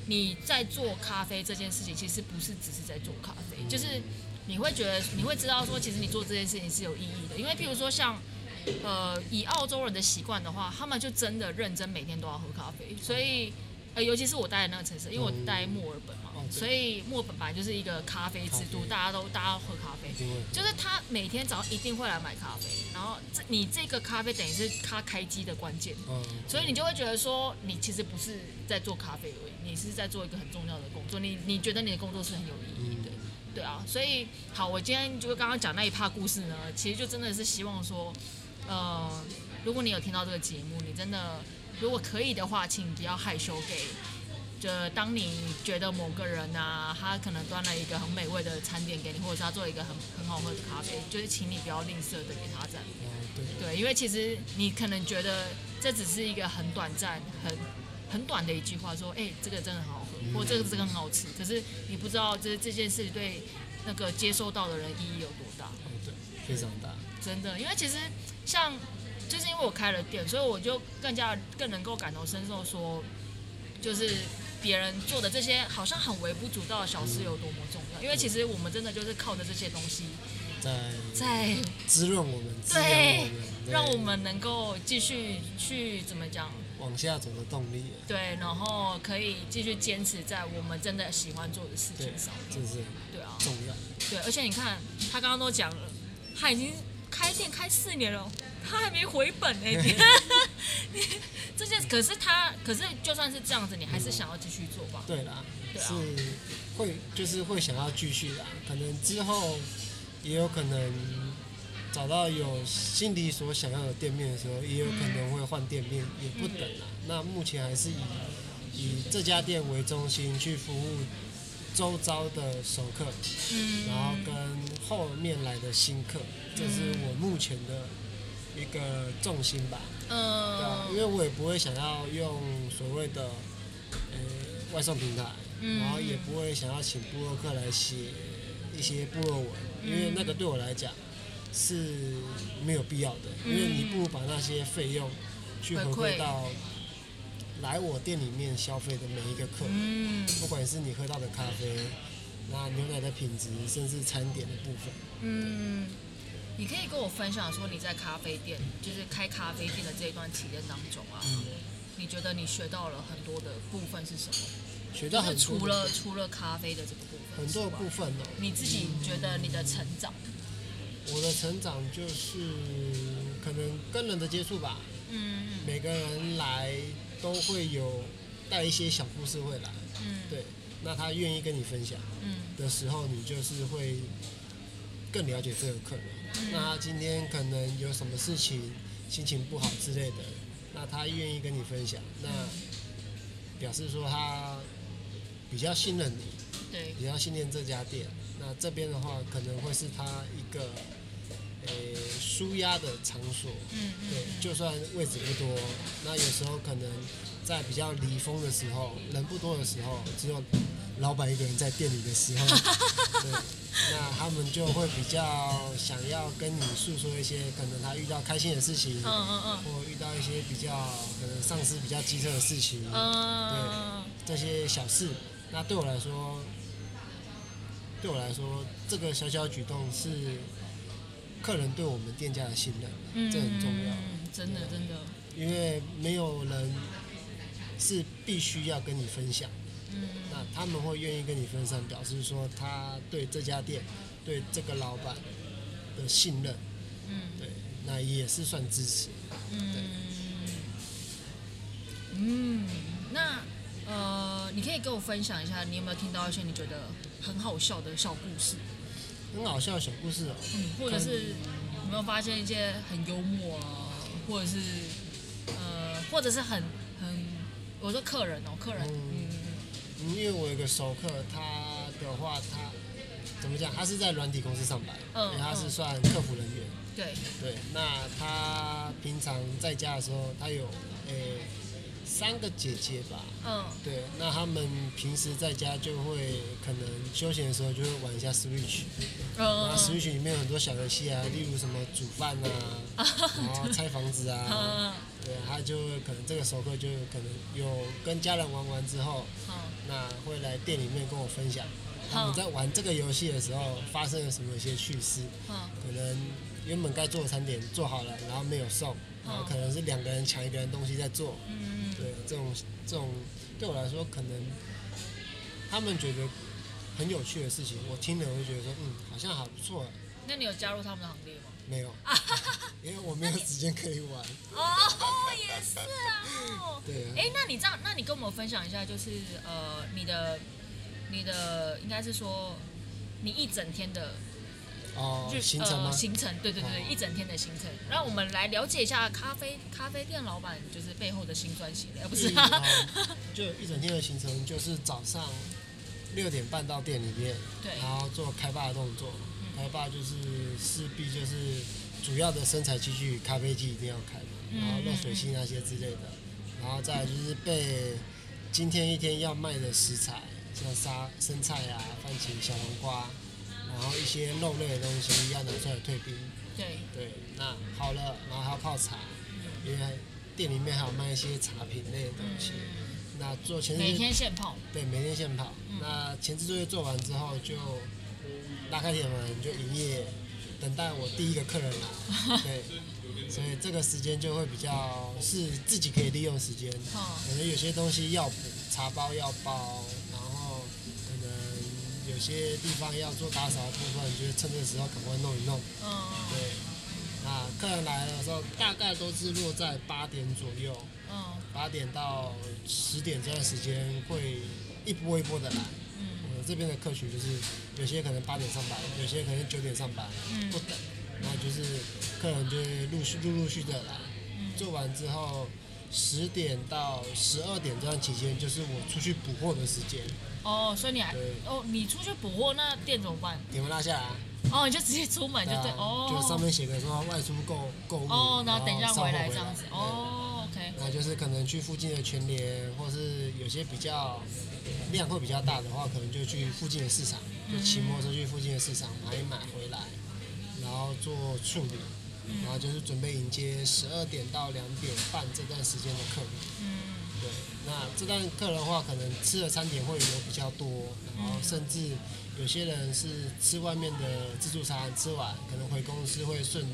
你在做咖啡这件事情，其实不是只是在做咖啡，就是。你会觉得你会知道说，其实你做这件事情是有意义的，因为譬如说像，呃，以澳洲人的习惯的话，他们就真的认真每天都要喝咖啡，所以，呃，尤其是我待的那个城市，因为我待墨尔本，所以墨本本来就是一个咖啡之都，大家都大家喝咖啡，就是他每天早上一定会来买咖啡，然后这你这个咖啡等于是他开机的关键，所以你就会觉得说，你其实不是在做咖啡而已，你是在做一个很重要的工作，你你觉得你的工作是很有意义的。对啊，所以好，我今天就刚刚讲那一趴故事呢，其实就真的是希望说，呃，如果你有听到这个节目，你真的如果可以的话，请不要害羞给，就当你觉得某个人啊，他可能端了一个很美味的餐点给你，或者是他做一个很很好喝的咖啡，就是请你不要吝啬的给他赞美。对，因为其实你可能觉得这只是一个很短暂、很很短的一句话，说，哎，这个真的很好喝。或这个这个很好吃，可是你不知道这这件事对那个接收到的人意义有多大。对，非常大。真的，因为其实像就是因为我开了店，所以我就更加更能够感同身受，说就是别人做的这些好像很微不足道的小事有多么重要。因为其实我们真的就是靠着这些东西在在滋润我们，对，让我们能够继续去怎么讲。往下走的动力。对，然后可以继续坚持在我们真的喜欢做的事情上。这是对啊，重要。对，而且你看，他刚刚都讲了，他已经开店开四年了，他还没回本哎。这件可是他，可是就算是这样子，你还是想要继续做吧？对啦，是会就是会想要继续啦，可能之后也有可能。找到有心里所想要的店面的时候，也有可能会换店面，也不等啊。那目前还是以以这家店为中心去服务周遭的熟客，然后跟后面来的新客，这是我目前的一个重心吧。嗯，对啊，因为我也不会想要用所谓的呃外送平台，然后也不会想要请布洛克来写一些部落文，因为那个对我来讲。是没有必要的，因为你不如把那些费用去回回馈馈到来我店里面消费的每一个客人，嗯不管是你喝到的咖啡，那牛奶的品质，甚至餐点的部分。嗯，你可以跟我分享说你在咖啡店，就是开咖啡店的这一段期间当中啊，嗯，你觉得你学到了很多的部分是什么？学到很多就是除了除了咖啡的这个部分，很多的部，分哦。你自己觉得你的成长，我的成长就是可能跟人的接触吧，嗯。每个人来都会有带一些小故事会来，嗯。对，那他愿意跟你分享嗯。的时候，你就是会更了解这个客人。嗯那他今天可能有什么事情，心情不好之类的，那他愿意跟你分享，那表示说他比较信任你，对，比较信任这家店。那这边的话，可能会是他一个诶舒压的场所。嗯嗯对，就算位置不多，那有时候可能在比较离峰的时候，人不多的时候，只有老板一个人在店里的时候，对，那他们就会比较想要跟你诉说一些可能他遇到开心的事情，嗯嗯嗯。或遇到一些比较可能上司比较机车的事情，嗯嗯这些小事。那对我来说，对我来说，这个小小举动是客人对我们店家的信任，嗯，这很重要。嗯，真的真的，因为没有人是必须要跟你分享，嗯。那他们会愿意跟你分散，表示说他对这家店、对这个老板的信任，嗯。对，那也是算支持。嗯。嗯，那呃，你可以跟我分享一下，你有没有听到一些你觉得很好笑的小故事？很好笑的小故事哦，嗯，或者是有没有发现一些很幽默啊，或者是呃，或者是很很，我说客人哦，客人，嗯因为我有个熟客，他的话他怎么讲？他是在软体公司上班，嗯因为他是嗯算客服人员。对，对，那他平常在家的时候，他有诶、三个姐姐吧，嗯。对，那他们平时在家就会可能休闲的时候就会玩一下 Switch，那嗯 Switch 里面有很多小游戏啊，例如什么煮饭啊，然后拆房子啊，嗯。对，他就可能这个熟客就可能有跟家人玩完之后，嗯那会来店里面跟我分享。他们在玩这个游戏的时候发生了什么一些趣事，嗯可能原本该做的餐点做好了，然后没有送，然后可能是两个人抢一个人东西在做，嗯，对，这种这种对我来说，可能他们觉得很有趣的事情，我听了我就觉得说，嗯，好像还不错。那你有加入他们的行列吗？没有，因为我没有时间可以玩。哦，也是啊。对啊，哎，那你这样，那你跟我们分享一下，就是呃，你的你的应该是说你一整天的哦，就行程吗呃？行程，对对对，哦一整天的行程，让我们来了解一下咖啡咖啡店老板就是背后的辛酸血泪，不是啊？哦就一整天的行程就是早上六点半到店里面，对然后做开发的动作。开坝就是势必就是主要的生产器具，咖啡机一定要开然后热水器那些之类的，然后再来就是备今天一天要卖的食材，像沙生菜啊、番茄、小黄瓜，然后一些肉类的东西要拿出来退冰。对，对，那好了，然后还要泡茶，因为店里面还有卖一些茶品类的东西。那做前置每天现泡，对每天现泡，那前置作业做完之后就拉开铁门就营业，等待我第一个客人来。对，所以这个时间就会比较是自己可以利用时间，嗯可能有些东西要补，茶包要包，然后可能有些地方要做打扫的部分，就是趁这个时候赶快弄一弄。嗯对，那客人来的时候大概都是落在八点左右，嗯八点到十点这段时间会一波一波的来。这边的客群就是有些可能八点上班，有些可能九点上班，嗯。不等，然后就是客人就会陆续陆陆续的来，嗯。做完之后十点到十二点这段期间就是我出去补货的时间，哦，所以你还哦，你出去补货，那店怎么办？点完拉下来，哦，你就直接出门就对，啊哦，就上面写个说外出购购物，哦，然后等一下回来这样子，哦，OK，那就是可能去附近的全联，或是有些比较量会比较大的话，可能就去附近的市场，就骑摩托车去附近的市场买一买回来，然后做处理，然后就是准备迎接十二点到两点半这段时间的客人。嗯。对，那这段客人的话，可能吃的餐点会有比较多，然后甚至有些人是吃外面的自助餐，吃完可能回公司会顺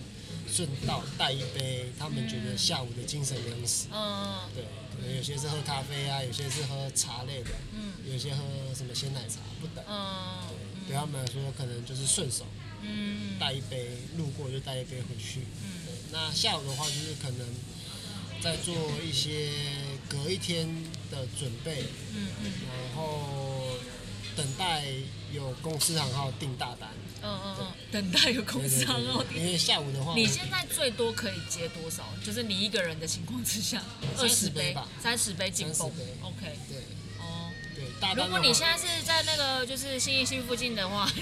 顺道带一杯他们觉得下午的精神粮食。嗯对，可能有些是喝咖啡啊，有些是喝茶类的，嗯有些喝什么鲜奶茶不等。嗯对他们来说，可能就是顺手嗯带一杯，路过就带一杯回去。嗯对，那下午的话就是可能在做一些隔一天的准备，嗯嗯然后等待有公司行号订大单。嗯嗯嗯，等待有公司行号对对因为下午的话，你现在最多可以接多少？就是你一个人的情况之下，二十杯吧三十杯紧绷30杯。OK，对哦。对大单如。果你现在是在那个就是新一区附近的话，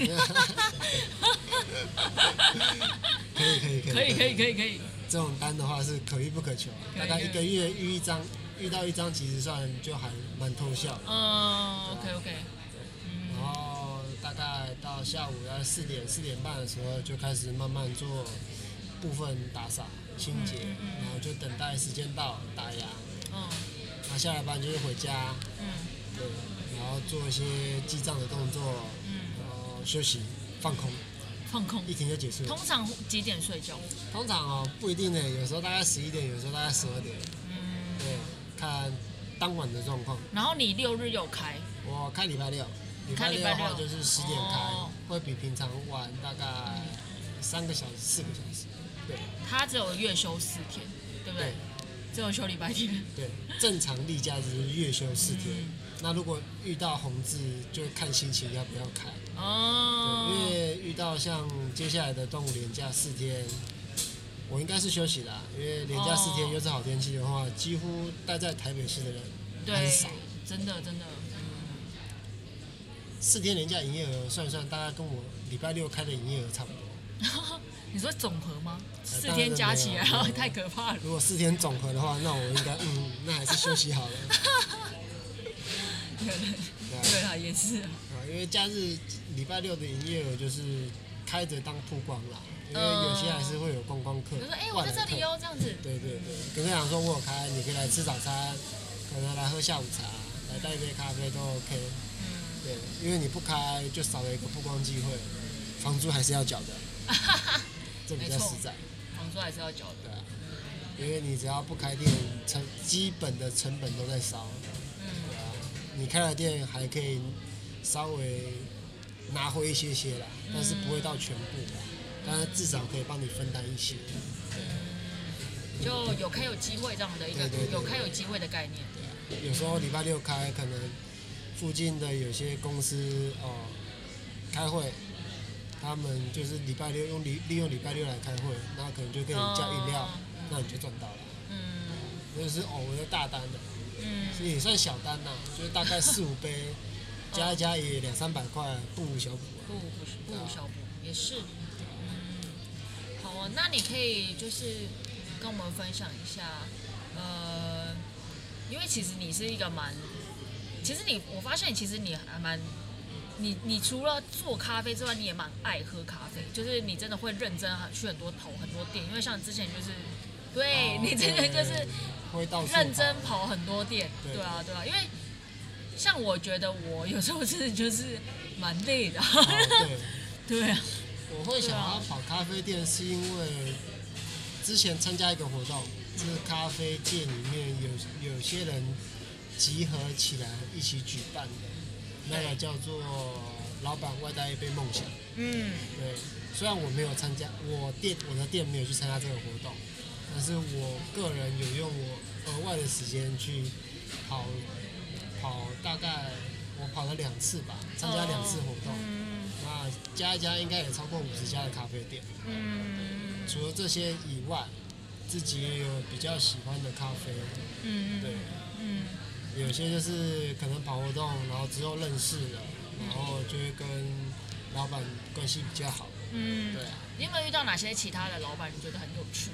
可以可以可以可以可以可以可以。这种单的话是可遇不可求，大概一个月遇一张，遇到一张其实算就还蛮偷笑的。嗯，OK OK，然后大概到下午要四点四点半的时候就开始慢慢做部分打扫清洁，嗯嗯嗯。然后就等待时间到打烊，嗯。那下了班就是回家，嗯。对，然后做一些记账的动作，嗯，然后休息放空，放空。一。天就结束通。常几点睡觉？通常哦不一定呢，有时候大概十一点，有时候大概十二点，嗯，对，看当晚的状况。然后你六日又开，我开礼拜六，礼开礼拜拜六的话就是十点开，哦会比平常晚大概三个小时、四个小时。对他只有月休四天，对不对对？只有休礼拜天。对，正常例假日是月休四天。嗯那如果遇到红字，就看心情要不要开。哦对，因为遇到像接下来的端午连假四天，我应该是休息啦。因为连假四天哦又是好天气的话，几乎待在台北市的人很少。，真的真的，四天连假营业额算一算，大概跟我礼拜六开的营业额差不多。你说总和吗？四天加起来 太可怕了。如果四天总和的话，那我应该嗯，那还是休息好了。对对啊对啊，也是啊。啊，因为假日礼拜六的营业额就是开着当曝光啦，因为有些还是会有观光客。就说哎，我在这里。哦，这样子。对对对，跟他讲说我有开，你可以来吃早餐，可能来喝下午茶，来带一杯咖啡都 OK。嗯，对，因为你不开就少了一个曝光机会，房租还是要缴的，这比较实在。房租还是要缴的。对啊，因为你只要不开店，成基本的成本都在烧。嗯对啊，你开了店还可以稍微拿回一些些啦，但是不会到全部啦，但是至少可以帮你分担一些。对就有开有机会这样的一个有开有机会的概念。有时候礼拜六开，可能附近的有些公司哦、开会，他们就是礼拜六用利利用礼拜六来开会，那可能就跟你加饮料，哦那你就赚到了。嗯那就是偶尔的大单的，嗯也算小单呐、就是大概四五杯，加一加也两三百块，不无小补啊。不不是不无小补，也是。嗯，好啊，那你可以就是跟我们分享一下，呃，因为其实你是一个蛮，其实你我发现其实你还蛮，你你除了做咖啡之外，你也蛮爱喝咖啡，就是你真的会认真去很多头很多店，因为像之前就是，对、哦你之前就是认真跑跑很多店，对。对啊对啊，因为像我觉得我有时候是就是蛮累的，哦对。对啊，我会想要跑咖啡店，是因为之前参加一个活动，就是咖啡界里面有有些人集合起来一起举办的，那个叫做“老板外带一杯梦想”。嗯对，虽然我没有参加，我店我的店没有去参加这个活动，但是我个人有用我额外的时间去跑跑，大概我跑了两次吧，参加两次活动。嗯那加一加应该也超过五十家的咖啡店。嗯除了这些以外，自己也有比较喜欢的咖啡。嗯对，嗯有些就是可能跑活动，然后之后认识了，然后就会跟老板关系比较好。嗯对啊，你有没有遇到哪些其他的老板你觉得很有趣？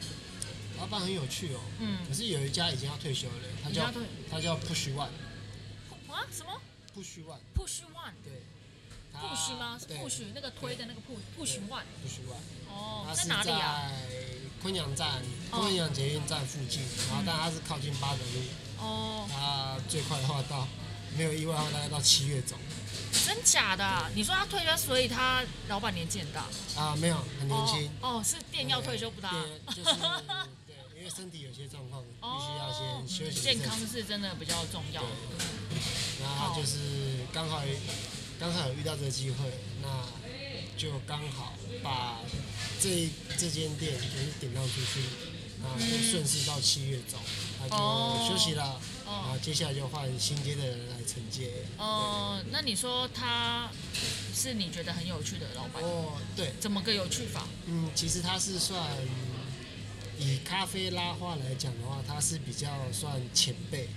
老板很有趣哦。嗯可是有一家已经要退休了，他叫他叫 Push One。啊什么 Push One，Push One？对，它 push 吗？是对 push 那个推的那个 push push one。不许万，哦，在哪里啊？昆阳站、哦昆阳捷运站附近，然后但它是靠近八德路，哦，他最快的话到没有意外的话大概到七月中真假的啊？你说他退休，所以他老板年纪很大，啊，没有很年轻，哦，哦是店要退休不大。对，就是 对，因为身体有些状况，必须要先休息一健。康是真的比较重要。然后就是刚好刚好有遇到这个机会，那就刚好把这这间店就是顶到出去，啊，就顺势到七月走，就休息了，然哦后接下来就换新接的人来承接。哦，那你说他是你觉得很有趣的老板，哦，对，怎么个有趣法？嗯，其实他是算以咖啡拉花来讲的话，他是比较算前辈，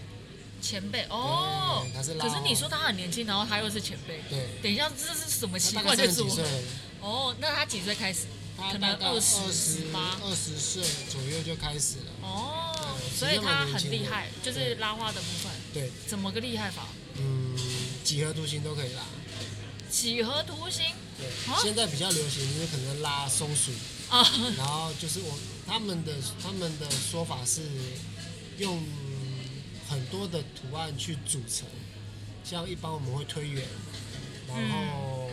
前辈哦。他是，拉可是你说他很年轻，然后他又是前辈，对，等一下这是什么奇怪的组合哦，那他几岁开始？可他大概能二十十八？二十岁左右就开始了。哦，对所以它很厉害，就是拉花的部分，对，怎么个厉害法？嗯，几何图形都可以拉。几何图形对，啊？现在比较流行就是可能拉松鼠，啊，然后就是我他们的他们的说法是用很多的图案去组成，像一般我们会推圆，然后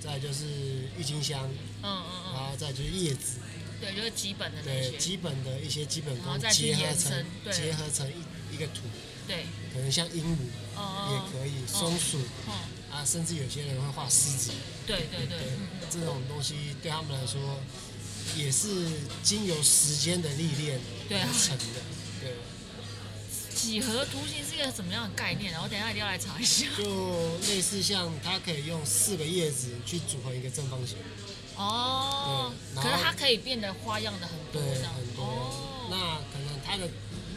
再就是郁金香，嗯嗯嗯，然后再就是叶子，对，就是基本的那对，些，基本的一些基本功结合成对结合成一一个图，对，可能像鹦鹉也可以，松鼠嗯，啊，甚至有些人会画狮子。对对对，这种东西对他们来说也是经由时间的历练而成的。对，几何图形是一个什么样的概念？然后等一下一定要来查一下。就类似像它可以用四个叶子去组合一个正方形，哦，对可是它可以变得花样的很多，对，很多。哦，那可能它的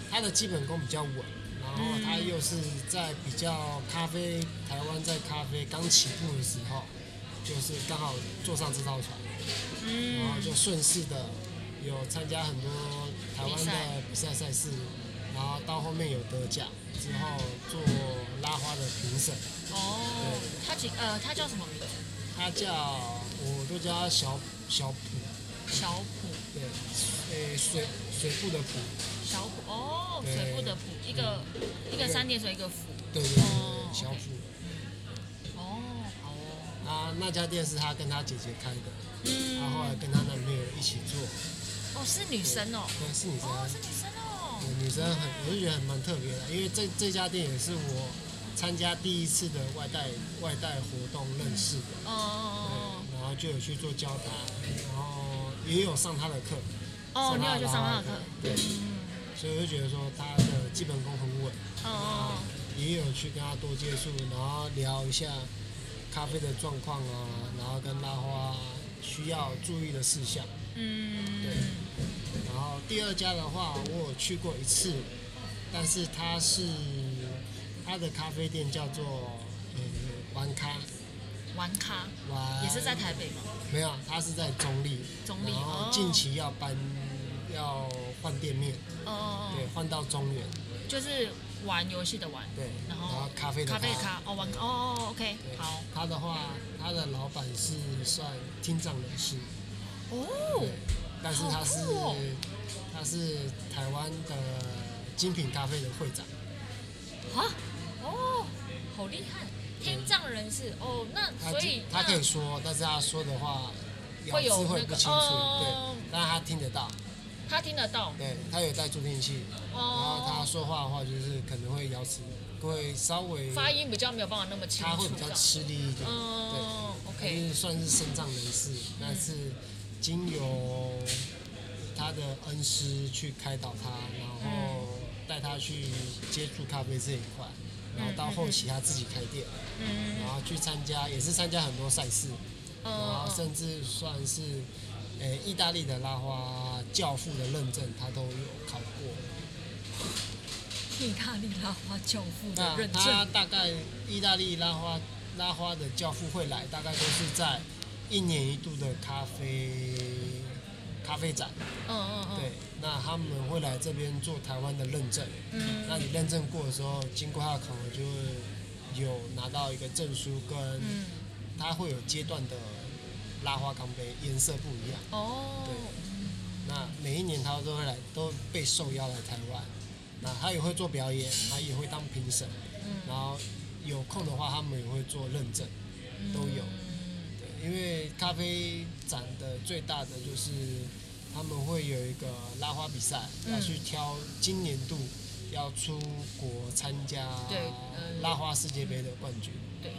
它的基本功比较稳，然后它又是在比较咖啡台湾在咖啡刚起步的时候，就是刚好坐上这艘船，然后嗯，就顺势的有参加很多台湾的比赛。赛事，然后到后面有得奖之后做拉花的评审，哦，他几呃，他叫什么名字？他叫我都叫他小小普，小普，对，诶、水水部的普，小普，哦，水部的普，一个一个三点水，一个普，对对对哦对，小普。哦，好哦，啊，那家店是他跟他姐姐开的，嗯，然后后来跟她男朋友一起做，哦，是女生哦，对，是女生，哦，是女生哦，女生很，我就觉得很蛮特别的，因为这这家店也是我参加第一次的外带外带活动认识的，哦哦后就有去做交谈，然后也有上他的课，哦，哦，你有去上他的课，对，嗯，所以我就觉得说他的基本功很稳，哦哦，也有去跟他多接触，然后聊一下咖啡的状况啊，然后跟拉花需要注意的事项。嗯，对。然后第二家的话，我有去过一次，但是他是他的咖啡店叫做呃玩咖玩咖玩，也是在台北吗？没有，他是在中立，中立然后哦。近期要搬要换店面，哦哦对，哦，换到中原，就是玩游戏的玩，对，然后咖啡的咖啡的咖，哦玩哦哦，OK，好，他的话，他的老板是算听障人士，哦对，，但是他是、哦他是台湾的精品咖啡的会长，啊，哦，好厉害，听障人士，哦，那所以他可以说，但是他说的话咬会有字会那个不清楚，哦。对，但是他听得到，他听得到，对他有带助听器，然后他哦，说话的话就是可能会咬齿会稍微发音比较没有办法那么清楚，他会比较吃力一点，嗯对，他，OK，是算是身障人士，但是经由他的恩师去开导他，然后带他去接触咖啡这一块，然后到后期他自己开店，嗯然后去参加也是参加很多赛事，然后嗯甚至算是诶意大利的拉花教父的认证，他都有考过。意大利拉花教父的那认他，大概意大利拉花拉花的教父会来，大概都是在一年一度的咖啡咖啡展。嗯嗯嗯，对，那他们会来这边做台湾的认证。嗯那你认证过的时候，经过他的考核，就会有拿到一个证书跟他会有阶段的拉花钢杯，颜色不一样。哦，对那每一年他都会来，都被受邀来台湾。那他也会做表演，他也会当评审，嗯然后有空的话，他们也会做认证，都有。因为咖啡展的最大的就是他们会有一个拉花比赛，嗯要去挑今年度要出国参加拉花世界杯的冠军，对，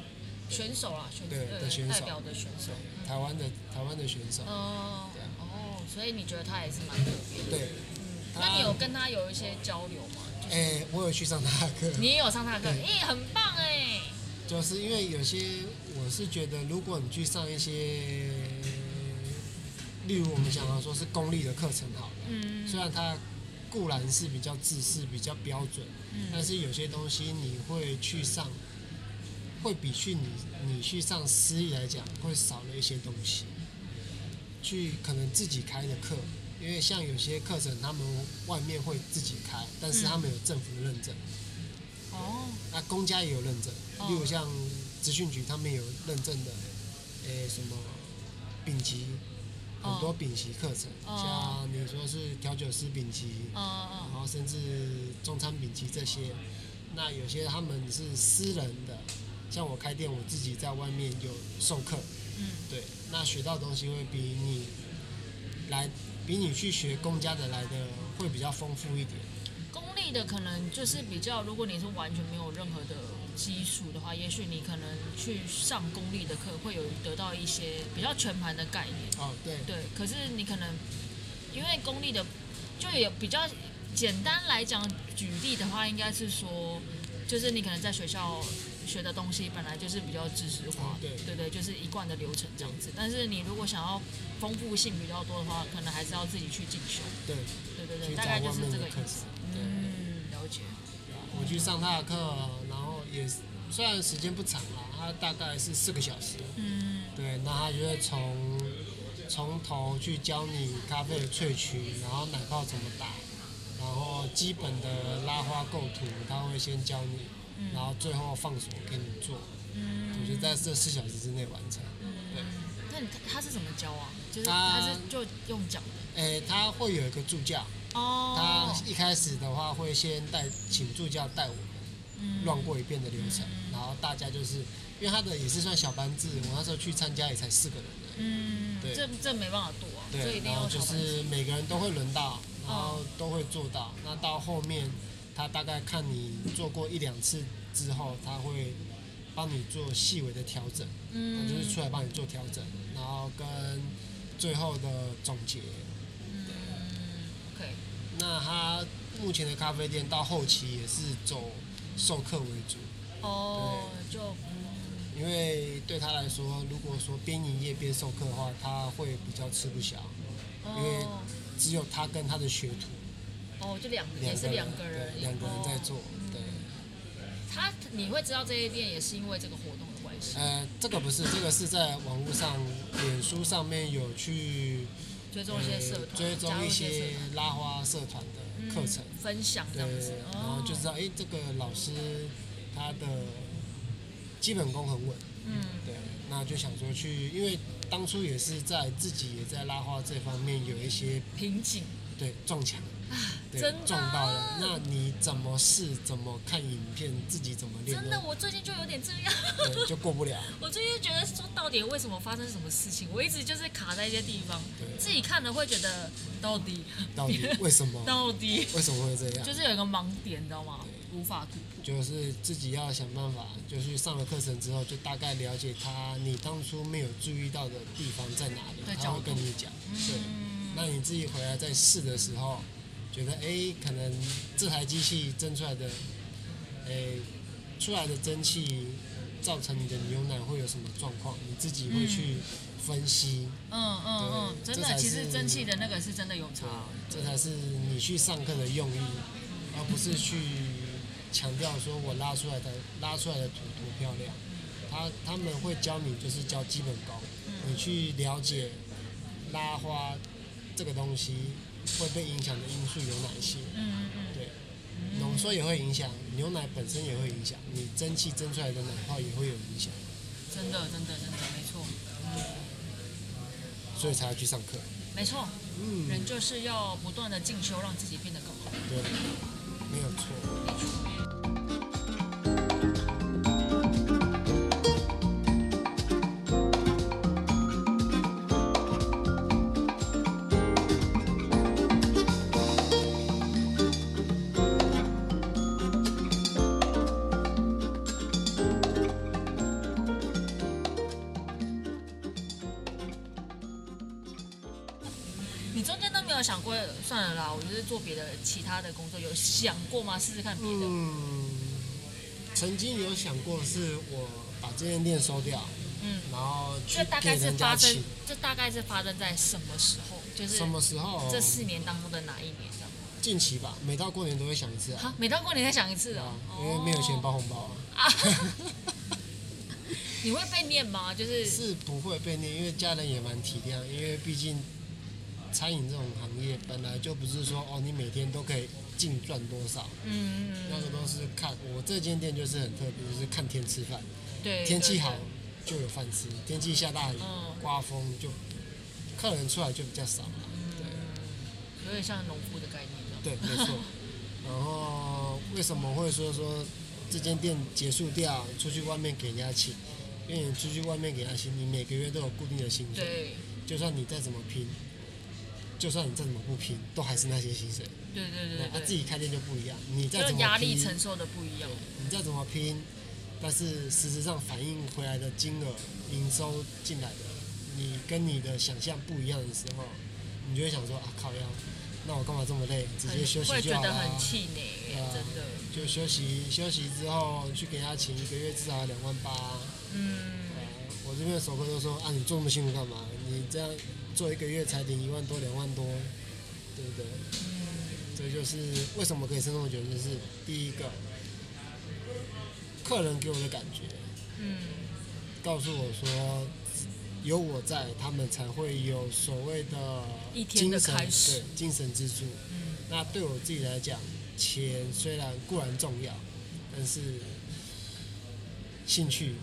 选手啦，选对呃的选手代表的选手。对，台湾的台湾的选手，哦对啊哦，所以你觉得他也是蛮特别的。对，嗯，那你有跟他有一些交流吗？就是哎、我有去上他的课，你也有上他的课，对哎，很棒哎。就是因为有些我是觉得，如果你去上一些，例如我们想要说是公立的课程好了，嗯虽然它固然是比较自式、比较标准，但嗯是有些东西你会去上，会比去你你去上私立来讲会少了一些东西。去可能自己开的课，因为像有些课程他们外面会自己开，但是他们有政府的认证。哦，那公家也有认证，哦例如像资讯局他们有认证的，诶、什么丙级，哦。很多丙级课程，哦。像你说是调酒师丙级，嗯然后甚至中餐丙级这些，那有些他们是私人的，像我开店，我自己在外面有授课，嗯。对，那学到的东西会比你来比你去学公家的来的会比较丰富一点。公立的可能就是比较，如果你是完全没有任何的基础的话，也许你可能去上公立的课会有得到一些比较全盘的概念。哦，对，对，可是你可能因为公立的就有比较简单来讲，举例的话，应该是说，就是你可能在学校学的东西本来就是比较知识化嗯，对对对，就是一贯的流程这样子。但是你如果想要丰富性比较多的话，可能还是要自己去进修。对，对对对，大概就是这个意思。嗯，了解。我去上他的课，也虽然时间不长啊，他大概是四个小时。嗯对，那他就会从从头去教你咖啡的萃取，然后奶泡怎么打，然后基本的拉花构图他会先教你，然后最后放手给你做，嗯我就在这四小时之内完成。对，那你他是怎么教啊？就是他他是就用讲的诶，他会有一个助教，哦。他一开始的话会先带请助教带我乱过一遍的流程，然后大家就是因为他的也是算小班制，我那时候去参加也才四个人嗯，对。这这没办法多啊，对，然后就是每个人都会轮到，然后都会做到。那到后面，他大概看你做过一两次之后，他会帮你做细微的调整，那嗯，就是出来帮你做调整，然后跟最后的总结。嗯，OK，那他目前的咖啡店到后期也是走授课为主，哦，就嗯。因为对他来说，如果说边营业边授课的话，他会比较吃不消，因为哦只有他跟他的学徒哦，就两两个也是两个人，两个人在做哦，对。他你会知道这些店也是因为这个活动的关系，呃，这个不是，这个是在网络上、脸书上面有去追踪一些社呃团，追踪一些拉花社团的课程，嗯分享这对样子，然后就知道，哎、这个老师他的基本功很稳，嗯。对，那就想说去，因为当初也是在自己也在拉花这方面有一些瓶颈，对撞墙，对真的撞到了，那你怎么试？怎么看影片？自己怎么练真的，我最近就有点这样。对，就过不了。我最近觉得说，到底为什么发生什么事情？我一直就是卡在一些地方，对自己看了会觉得到底到底 为什么？到底为什么会这样？就是有一个盲点，你知道吗？无法突破。就是自己要想办法，就是上了课程之后，就大概了解他你当初没有注意到的地方在哪里对，他会跟你讲。对，嗯，那你自己回来再试的时候，觉得哎、诶可能这台机器蒸出来的，哎、出来的蒸汽造成你的牛奶会有什么状况，你自己会去分析。嗯嗯嗯，真的，其实是蒸汽的那个是真的有对差。，这才是你去上课的用意，而不是去强调说我拉出来的拉出来的图多漂亮。他他们会教你就是教基本功，你去了解拉花这个东西会被影响的因素有哪些。嗯嗯对，浓缩也会影响，牛奶本身也会影响，你蒸汽蒸出来的奶泡也会有影响。真的，真的，真的，没错，所以才要去上课。没错，嗯，人就是要不断的进修，让自己变得更好。对，没有错。你其他的工作，有想过吗？试试看别的。嗯，曾经有想过是我把这间店收掉，嗯，然后这大概是发生这大概是发生在什么时候？就是什么时候？这四年当中的哪一年？近期吧，每到过年都会想一次啊。好，每到过年再想一次啊哦，，因为没有钱包哦。红包啊，你会被念吗？就是是不会被念，因为家人也蛮体谅，因为毕竟餐饮这种行业本来就不是说哦，你每天都可以净赚多少，嗯，那个都是看我这间店就是很特别，就是看天吃饭，对，天气好就有饭吃，天气下大雨、嗯刮风就客人出来就比较少了。有点像农夫的概念这样。对，没错。然后为什么会说说这间店结束掉，出去外面给人家请？因为你出去外面给人家请，你每个月都有固定的薪水，对就算你再怎么拼，就算你再怎么不拼，都还是那些薪水。对对对那他、自己开店就不一样，你再怎么压力承受的不一样。你再怎么拼，但是事实上反映回来的金额、营收进来的，你跟你的想象不一样的时候，你就会想说啊，靠腰，那我干嘛这么累？直接休息就好了啊。觉得很气馁，真的。就休息休息之后去给人家请一个月至少两万八、嗯，我这边的熟客都说啊，你做那么辛苦干嘛？你这样做一个月才领一万多、两万多，对不对？这就是为什么可以撑那么久，就是第一个，客人给我的感觉，嗯，告诉我说，有我在，他们才会有所谓的一天的精神对精神支柱。嗯，那对我自己来讲，钱虽然固然重要，但是兴趣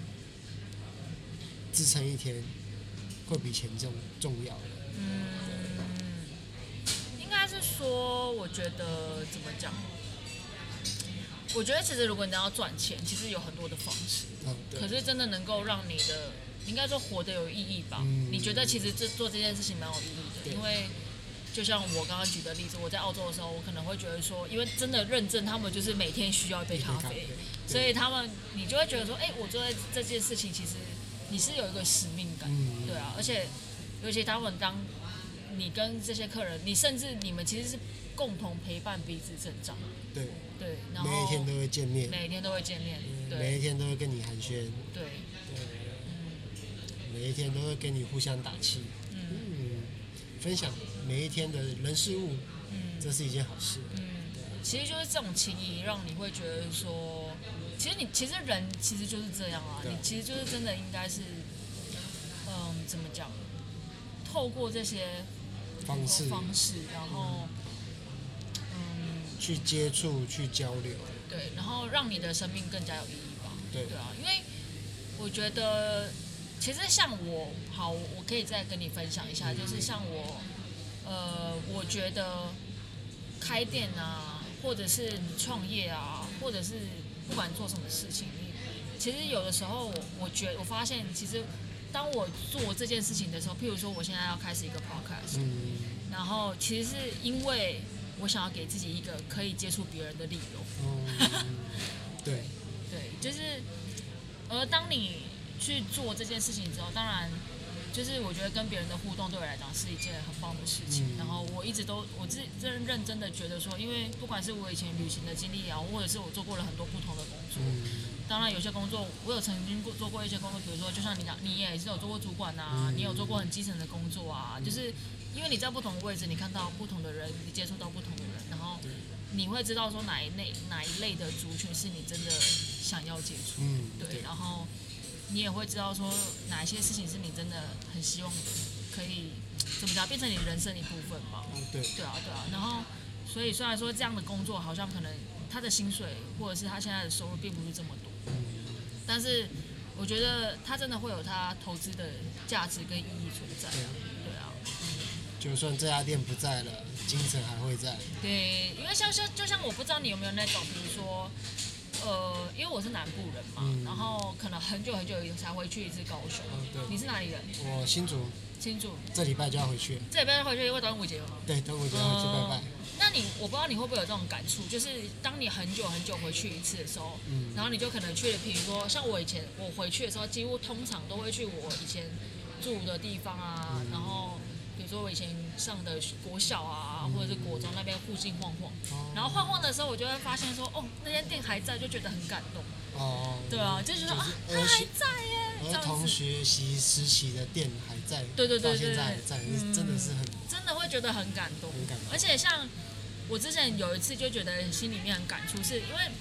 支撑一天会比钱重重要的。应该是说，我觉得怎么讲？我觉得其实如果你要赚钱，其实有很多的方式。可是真的能够让你的，应该说活得有意义吧？嗯你觉得其实这做这件事情蛮有意义的，因为就像我刚刚举的例子，我在澳洲的时候，我可能会觉得说，因为真的认证，他们就是每天需要一杯咖啡，所以他们你就会觉得说，哎、我做这这件事情，其实你是有一个使命感，嗯对啊，而且尤其他们当你跟这些客人，你甚至你们其实是共同陪伴彼此成长，对，对，然后每一天都会见面，每一天都会见面，每一天都会跟你寒暄，对，每一天都会跟你互相打气，嗯。嗯，分享每一天的人事物，嗯。这是一件好事。嗯，其实就是这种情谊，让你会觉得说，其实你其实人其实就是这样啊，你其实就是真的应该是，嗯，怎么讲？透过这些方式方式，然后，嗯，去接触、去交流，对，然后让你的生命更加有意义吧。对对啊，因为我觉得，其实像我，好，我可以再跟你分享一下，嗯就是像我，呃，我觉得开店啊，或者是你创业啊，或者是不管做什么事情，你其实有的时候我，我觉我发现，其实当我做这件事情的时候，譬如说我现在要开始一个 podcast，、嗯，然后其实是因为我想要给自己一个可以接触别人的理由。嗯对，对，就是，而当你去做这件事情之后，当然，就是我觉得跟别人的互动对我来讲是一件很棒的事情。嗯然后我一直都我自真认真的觉得说，因为不管是我以前旅行的经历啊，或者是我做过了很多不同的工作，嗯当然有些工作我有曾经过做过一些工作，比如说就像你讲，你也是有做过主管啊，嗯你有做过很基层的工作啊，就是因为你在不同的位置，你看到不同的人，你接触到不同的人，然后你会知道说哪一类哪一类的族群是你真的想要接触，嗯，对，然后你也会知道说哪一些事情是你真的很希望可以怎么讲变成你人生一部分吧。哦对，对啊，对啊。然后，所以虽然说这样的工作好像可能他的薪水或者是他现在的收入并不是这么多，但是我觉得它真的会有它投资的价值跟意义存在啊。对啊，就算这家店不在了，精神还会在。对，因为像像就像我不知道你有没有那种，比如说，呃，因为我是南部人嘛，嗯然后可能很久很久才回去一次高雄。嗯，对。你是哪里人？我新竹新竹。这礼拜就要回去，这礼拜要回去因为端午节嘛。对，端午节要回去拜拜。那你我不知道你会不会有这种感触，就是当你很久很久回去一次的时候，嗯。然后你就可能去了，比如说像我以前我回去的时候，几乎通常都会去我以前住的地方啊，嗯。然后比如说我以前上的国小啊，或者是国中那边附近晃晃，哦。然后晃晃的时候，我就会发现说，哦，那间店还在，就觉得很感动。哦，对啊，就觉得啊，就是儿时它还在耶，这儿童学习实习的店还在，对对对到现对在还在，嗯真的是很真的会觉得很感动。很感动。而且像我之前有一次就觉得心里面很感触，是因为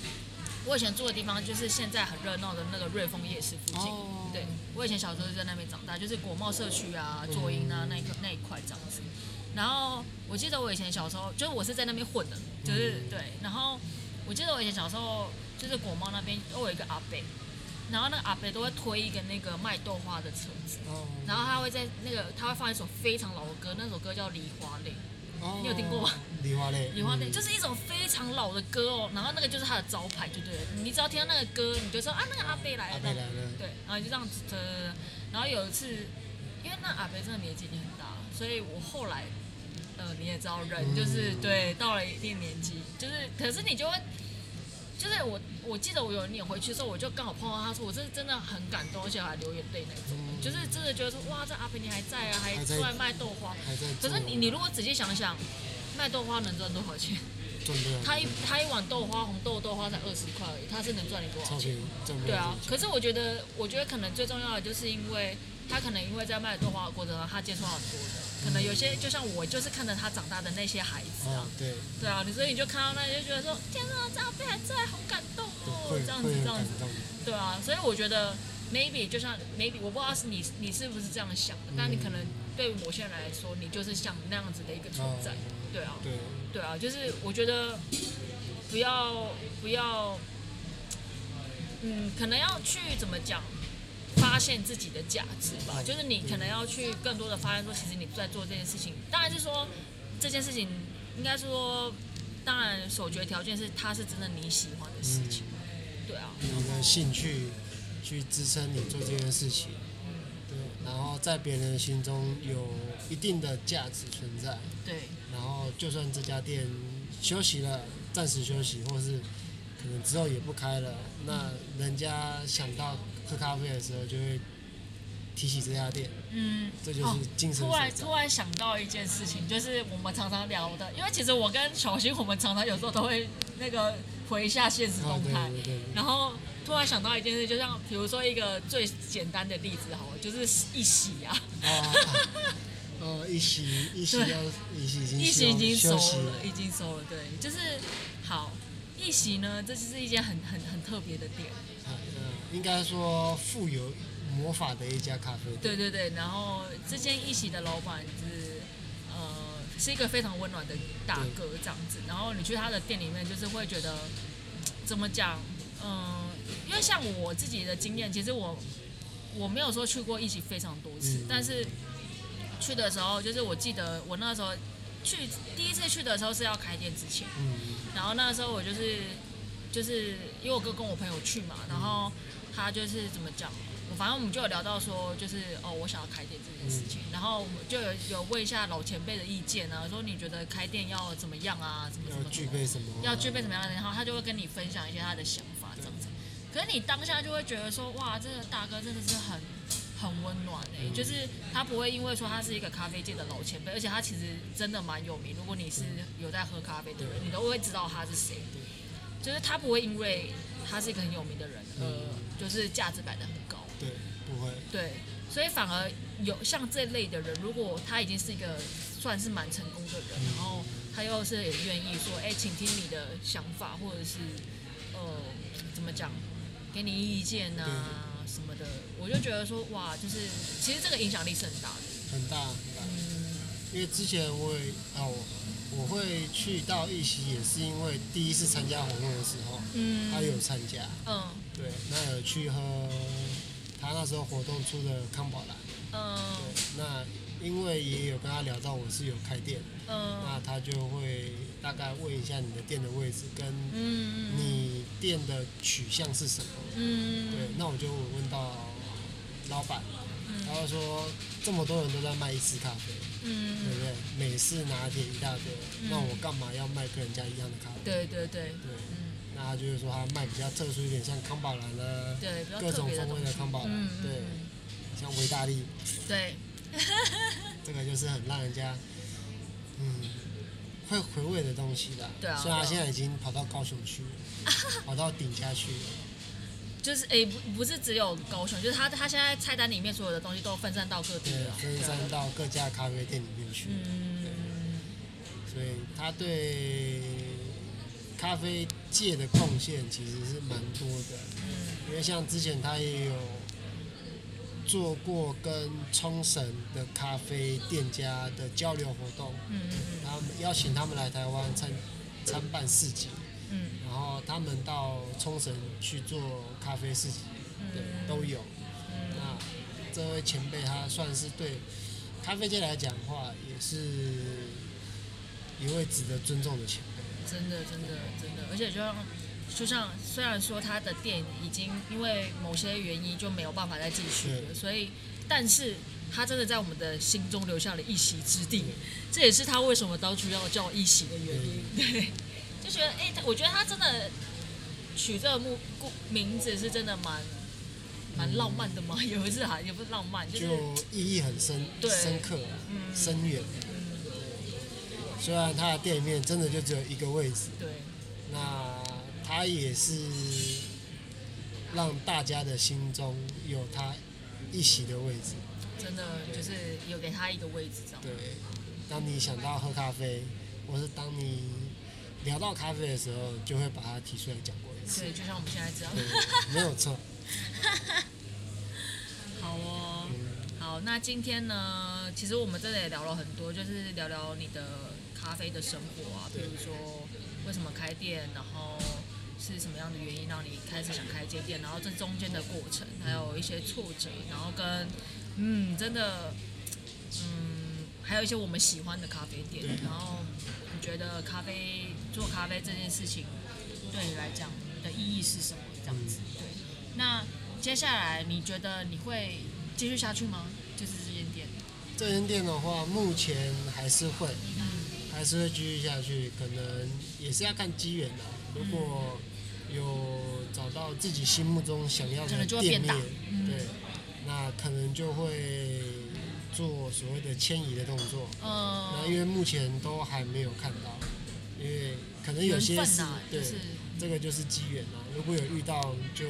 我以前住的地方就是现在很热闹的那个瑞丰夜市附近。哦对，我以前小时候就在那边长大，就是国贸社区啊、左营啊那一块那一块这样子。然后我记得我以前小时候，就是我是在那边混的，就是、嗯对。然后我记得我以前小时候，就是国贸那边都有一个阿伯，然后那个阿伯都会推一个那个卖豆花的车子，哦然后他会在那个他会放一首非常老的歌，那首歌叫《梨花泪》。哦你有听过吗？梨花泪，梨花泪嗯就是一首非常老的歌哦，然后那个就是他的招牌，就对了。你只要听到那个歌，你就说啊，那个阿伯来了。阿贝来了，对，然后就这样子的。然后有一次，因为那阿伯真的年纪已经很大了，所以我后来，呃，你也知道，人就是、嗯对到了一定年纪，就是可是你就会。就是我，我记得我有一年回去的时候，我就刚好碰到他说，我真的真的很感动，而且还流眼泪那种，嗯就是真的觉得说，哇，这阿平你还在啊，还出来卖豆花。还在。可是你你如果仔细想想，卖豆花能赚多少钱？他一他一碗豆花红豆豆花才二十块而已，他是能赚你多少钱？对啊，可是我觉得，我觉得可能最重要的就是因为他可能因为在卖豆花的过程中，他接触到很多的，可能有些就像我，就是看着他长大的那些孩子啊。哦，，对，对啊，你所以你就看到那就觉得说，天啊，这阿贝还在，好感动哦，这样子这样子。对啊，所以我觉得 maybe 就像 maybe 我不知道是你你是不是这样想的，但你可能对某些人来说，你就是像那样子的一个存在。哦，对啊，对，对啊，就是我觉得不要不要，嗯，可能要去怎么讲，发现自己的价值吧。嗯就是你可能要去更多的发现说，其实你在做这件事情，当然是说这件事情应该说，当然首决条件是它是真的你喜欢的事情，对啊，你的兴趣去支撑你做这件事情，对，然后在别人的心中有一定的价值存在，对。然后就算这家店休息了，暂时休息，或是可能之后也不开了，那人家想到喝咖啡的时候就会提起这家店，嗯。这就是精神突。然突然想到一件事情，就是我们常常聊的，因为其实我跟小新，我们常常有时候都会那个回一下现实动态，对对对，然后突然想到一件事，就像比如说一个最简单的例子好了，就是一洗啊，哦，哦，一洗一洗要一洗已经一洗已经收了，已经收了，对，就是好一洗呢，这就是一件很很很特别的店，应该说富有魔法的一家咖啡店。对对对，然后这间一席的老板是呃是一个非常温暖的大哥这样子，然后你去他的店里面，就是会觉得怎么讲，嗯、因为像我自己的经验，其实我我没有说去过一席非常多次，嗯。但是去的时候，就是我记得我那时候去第一次去的时候是要开店之前，嗯，然后那时候我就是就是因为我哥跟我朋友去嘛，然后他就是怎么讲，我反正我们就有聊到说，就是哦，我想要开店这件事情，然后我们就有有问一下老前辈的意见啊，说你觉得开店要怎么样啊，怎么怎要么具备什么？要具备什么样的，然后他就会跟你分享一些他的想法这样子。可是你当下就会觉得说，哇，这个大哥真的是很很温暖诶、嗯就是他不会因为说他是一个咖啡界的老前辈，而且他其实真的蛮有名。如果你是有在喝咖啡的人，你都会知道他是谁。就是他不会因为他是一个很有名的人，呃，就是价值摆的很高。对，不会。对，所以反而有像这类的人，如果他已经是一个算是蛮成功的人，嗯然后他又是也愿意说，哎、请听你的想法，或者是呃怎么讲，给你意见啊什么的，我就觉得说，哇，就是其实这个影响力是很大的。很大因为之前我也哦，我会去到一席，也是因为第一次参加活动的时候，嗯他有参加，嗯对，那有去喝他那时候活动出的康宝蓝，嗯对，那因为也有跟他聊到我是有开店，嗯那他就会大概问一下你的店的位置跟嗯你店的取向是什么。嗯对，那我就问到老板，嗯他就说这么多人都在卖意式咖啡，对嗯不对？美式拿铁一大堆，嗯。那我干嘛要卖跟人家一样的咖啡？对对对。对，嗯。那他就是说他卖比较特殊一点，像康宝蓝啦，对，各种风味的康宝蓝，嗯对，嗯。像维大利，对。这个就是很让人家，嗯，会回味的东西啦。对啊虽然现在已经跑到高雄去了，跑到顶家去了。就是诶、不不是只有高雄，就是他他现在菜单里面所有的东西都分散到各地对了，，分散到各家咖啡店里面去。嗯所以他对咖啡界的贡献其实是蛮多的。嗯因为像之前他也有做过跟冲绳的咖啡店家的交流活动，嗯嗯他们邀请他们来台湾参参办市集，嗯然后他们到冲绳去做咖啡事情，对，都有。嗯那这位前辈他算是对咖啡界来讲的话，也是一位值得尊重的前辈。真的真的真的，而且就像就像虽然说他的店已经因为某些原因就没有办法再继续了，所以但是他真的在我们的心中留下了一席之地，这也是他为什么当初要叫一席的原因。对，就觉得哎、他我觉得他真的取这个目故名字是真的蛮蛮浪漫的嘛，也不是啊，也不是浪漫，就是就意义很深对深刻啊，嗯深远。虽然他的店里面真的就只有一个位置，对那他也是让大家的心中有他一席的位置。真的就是有给他一个位置这样。对，当你想到喝咖啡，或是当你聊到咖啡的时候，就会把它提出来讲过一次。对，就像我们现在这样。没有错。好哦，好，那今天呢，其实我们真的也聊了很多，就是聊聊你的咖啡的生活啊，比如说为什么开店，然后是什么样的原因让你开始想开间店，然后这中间的过程，还有一些挫折，然后跟嗯，真的，嗯，还有一些我们喜欢的咖啡店，然后你觉得咖啡做咖啡这件事情对你来讲的意义是什么？这样子，对。那接下来你觉得你会继续下去吗？就是这间店，这间店的话，目前还是会，嗯还是会继续下去，可能也是要看机缘的。如果有找到自己心目中想要可的店面，嗯对，那可能就会做所谓的迁移的动作。嗯那因为目前都还没有看到，因为可能有些对，是这个就是机缘啊。如果有遇到，就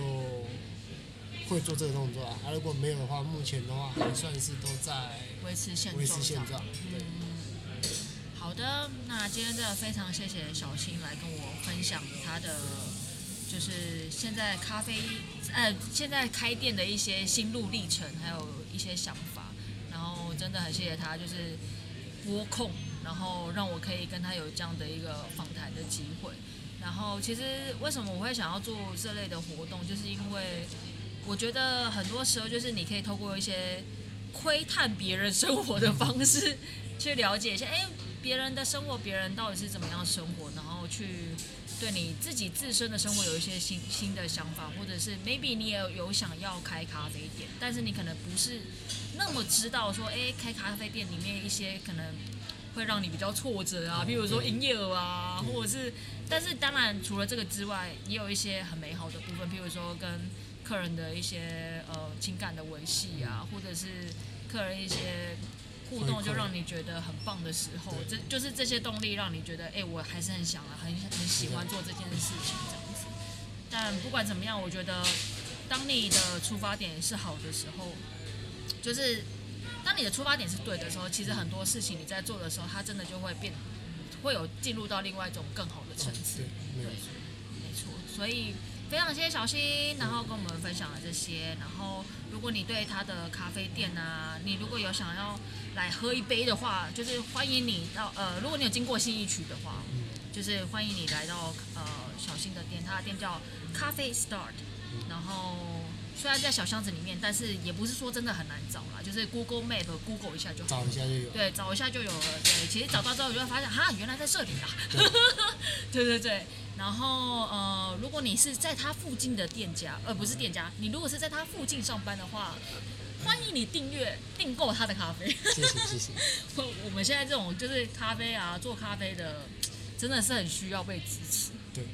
会做这个动作啊。啊，如果没有的话，目前的话还算是都在维持现状。维持现状。对，嗯，好的，那今天真的非常谢谢小新来跟我分享他的，就是现在咖啡，呃，现在开店的一些心路历程，还有一些想法。真的很谢谢他，就是拨空，然后让我可以跟他有这样的一个访谈的机会。然后其实为什么我会想要做这类的活动，就是因为我觉得很多时候就是你可以透过一些窥探别人生活的方式，去了解一下，哎，别人的生活，别人到底是怎么样生活，然后去对你自己自身的生活有一些新新的想法，或者是 maybe 你也有想要开咖啡店，但是你可能不是那么知道说，哎，开咖啡店里面一些可能会让你比较挫折啊，比如说营业额啊，或者是，但是当然除了这个之外，也有一些很美好的部分，比如说跟客人的一些呃情感的维系啊，或者是客人一些互动，就让你觉得很棒的时候，这就是这些动力让你觉得，哎、我还是很想啊，很很喜欢做这件事情这样子。但不管怎么样，我觉得当你的出发点是好的时候，就是当你的出发点是对的时候，其实很多事情你在做的时候，它真的就会变，会有进入到另外一种更好的层次。对，没错。没错，所以非常谢谢小新，然后跟我们分享了这些。然后，如果你对他的咖啡店啊，你如果有想要来喝一杯的话，就是欢迎你到呃，如果你有经过信义区的话，就是欢迎你来到呃小新的店，他的店叫咖啡 Start，然后虽然在小箱子里面，但是也不是说真的很难找啦，就是 Google Map Google 一下就找一下就有。对，找一下就有了。对，其实找到之后你就会发现，哈，原来在这里啊。对对对。然后呃，如果你是在他附近的店家，呃不是店家，你如果是在他附近上班的话，欢迎你订阅订购他的咖啡。谢谢 谢谢。我们现在这种就是咖啡啊，做咖啡的，真的是很需要被支持。对。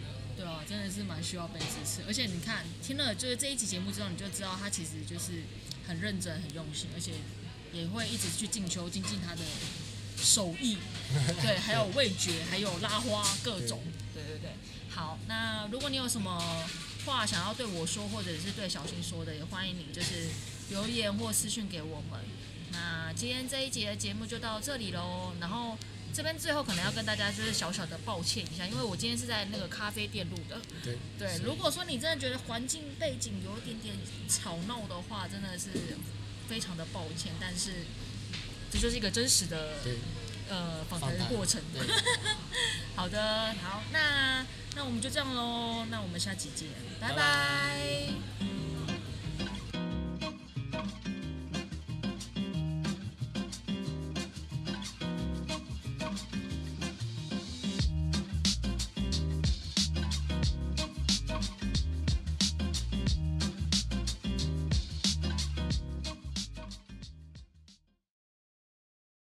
对啊，真的是蛮需要被支持。而且你看，听了就是这一期节目之后，你就知道他其实就是很认真、很用心，而且也会一直去进修、精进他的手艺。对，还有味觉，还有拉花各种。对对对。好，那如果你有什么话想要对我说，或者是对小新说的，也欢迎你就是留言或私讯给我们。那今天这一节的节目就到这里喽，然后。这边最后可能要跟大家就是小小的抱歉一下，因为我今天是在那个咖啡店录的。对。对，如果说你真的觉得环境背景有一点点吵闹的话，真的是非常的抱歉。但是这就是一个真实的呃访谈的过程。好的，好，那那我们就这样喽，那我们下期见，拜拜。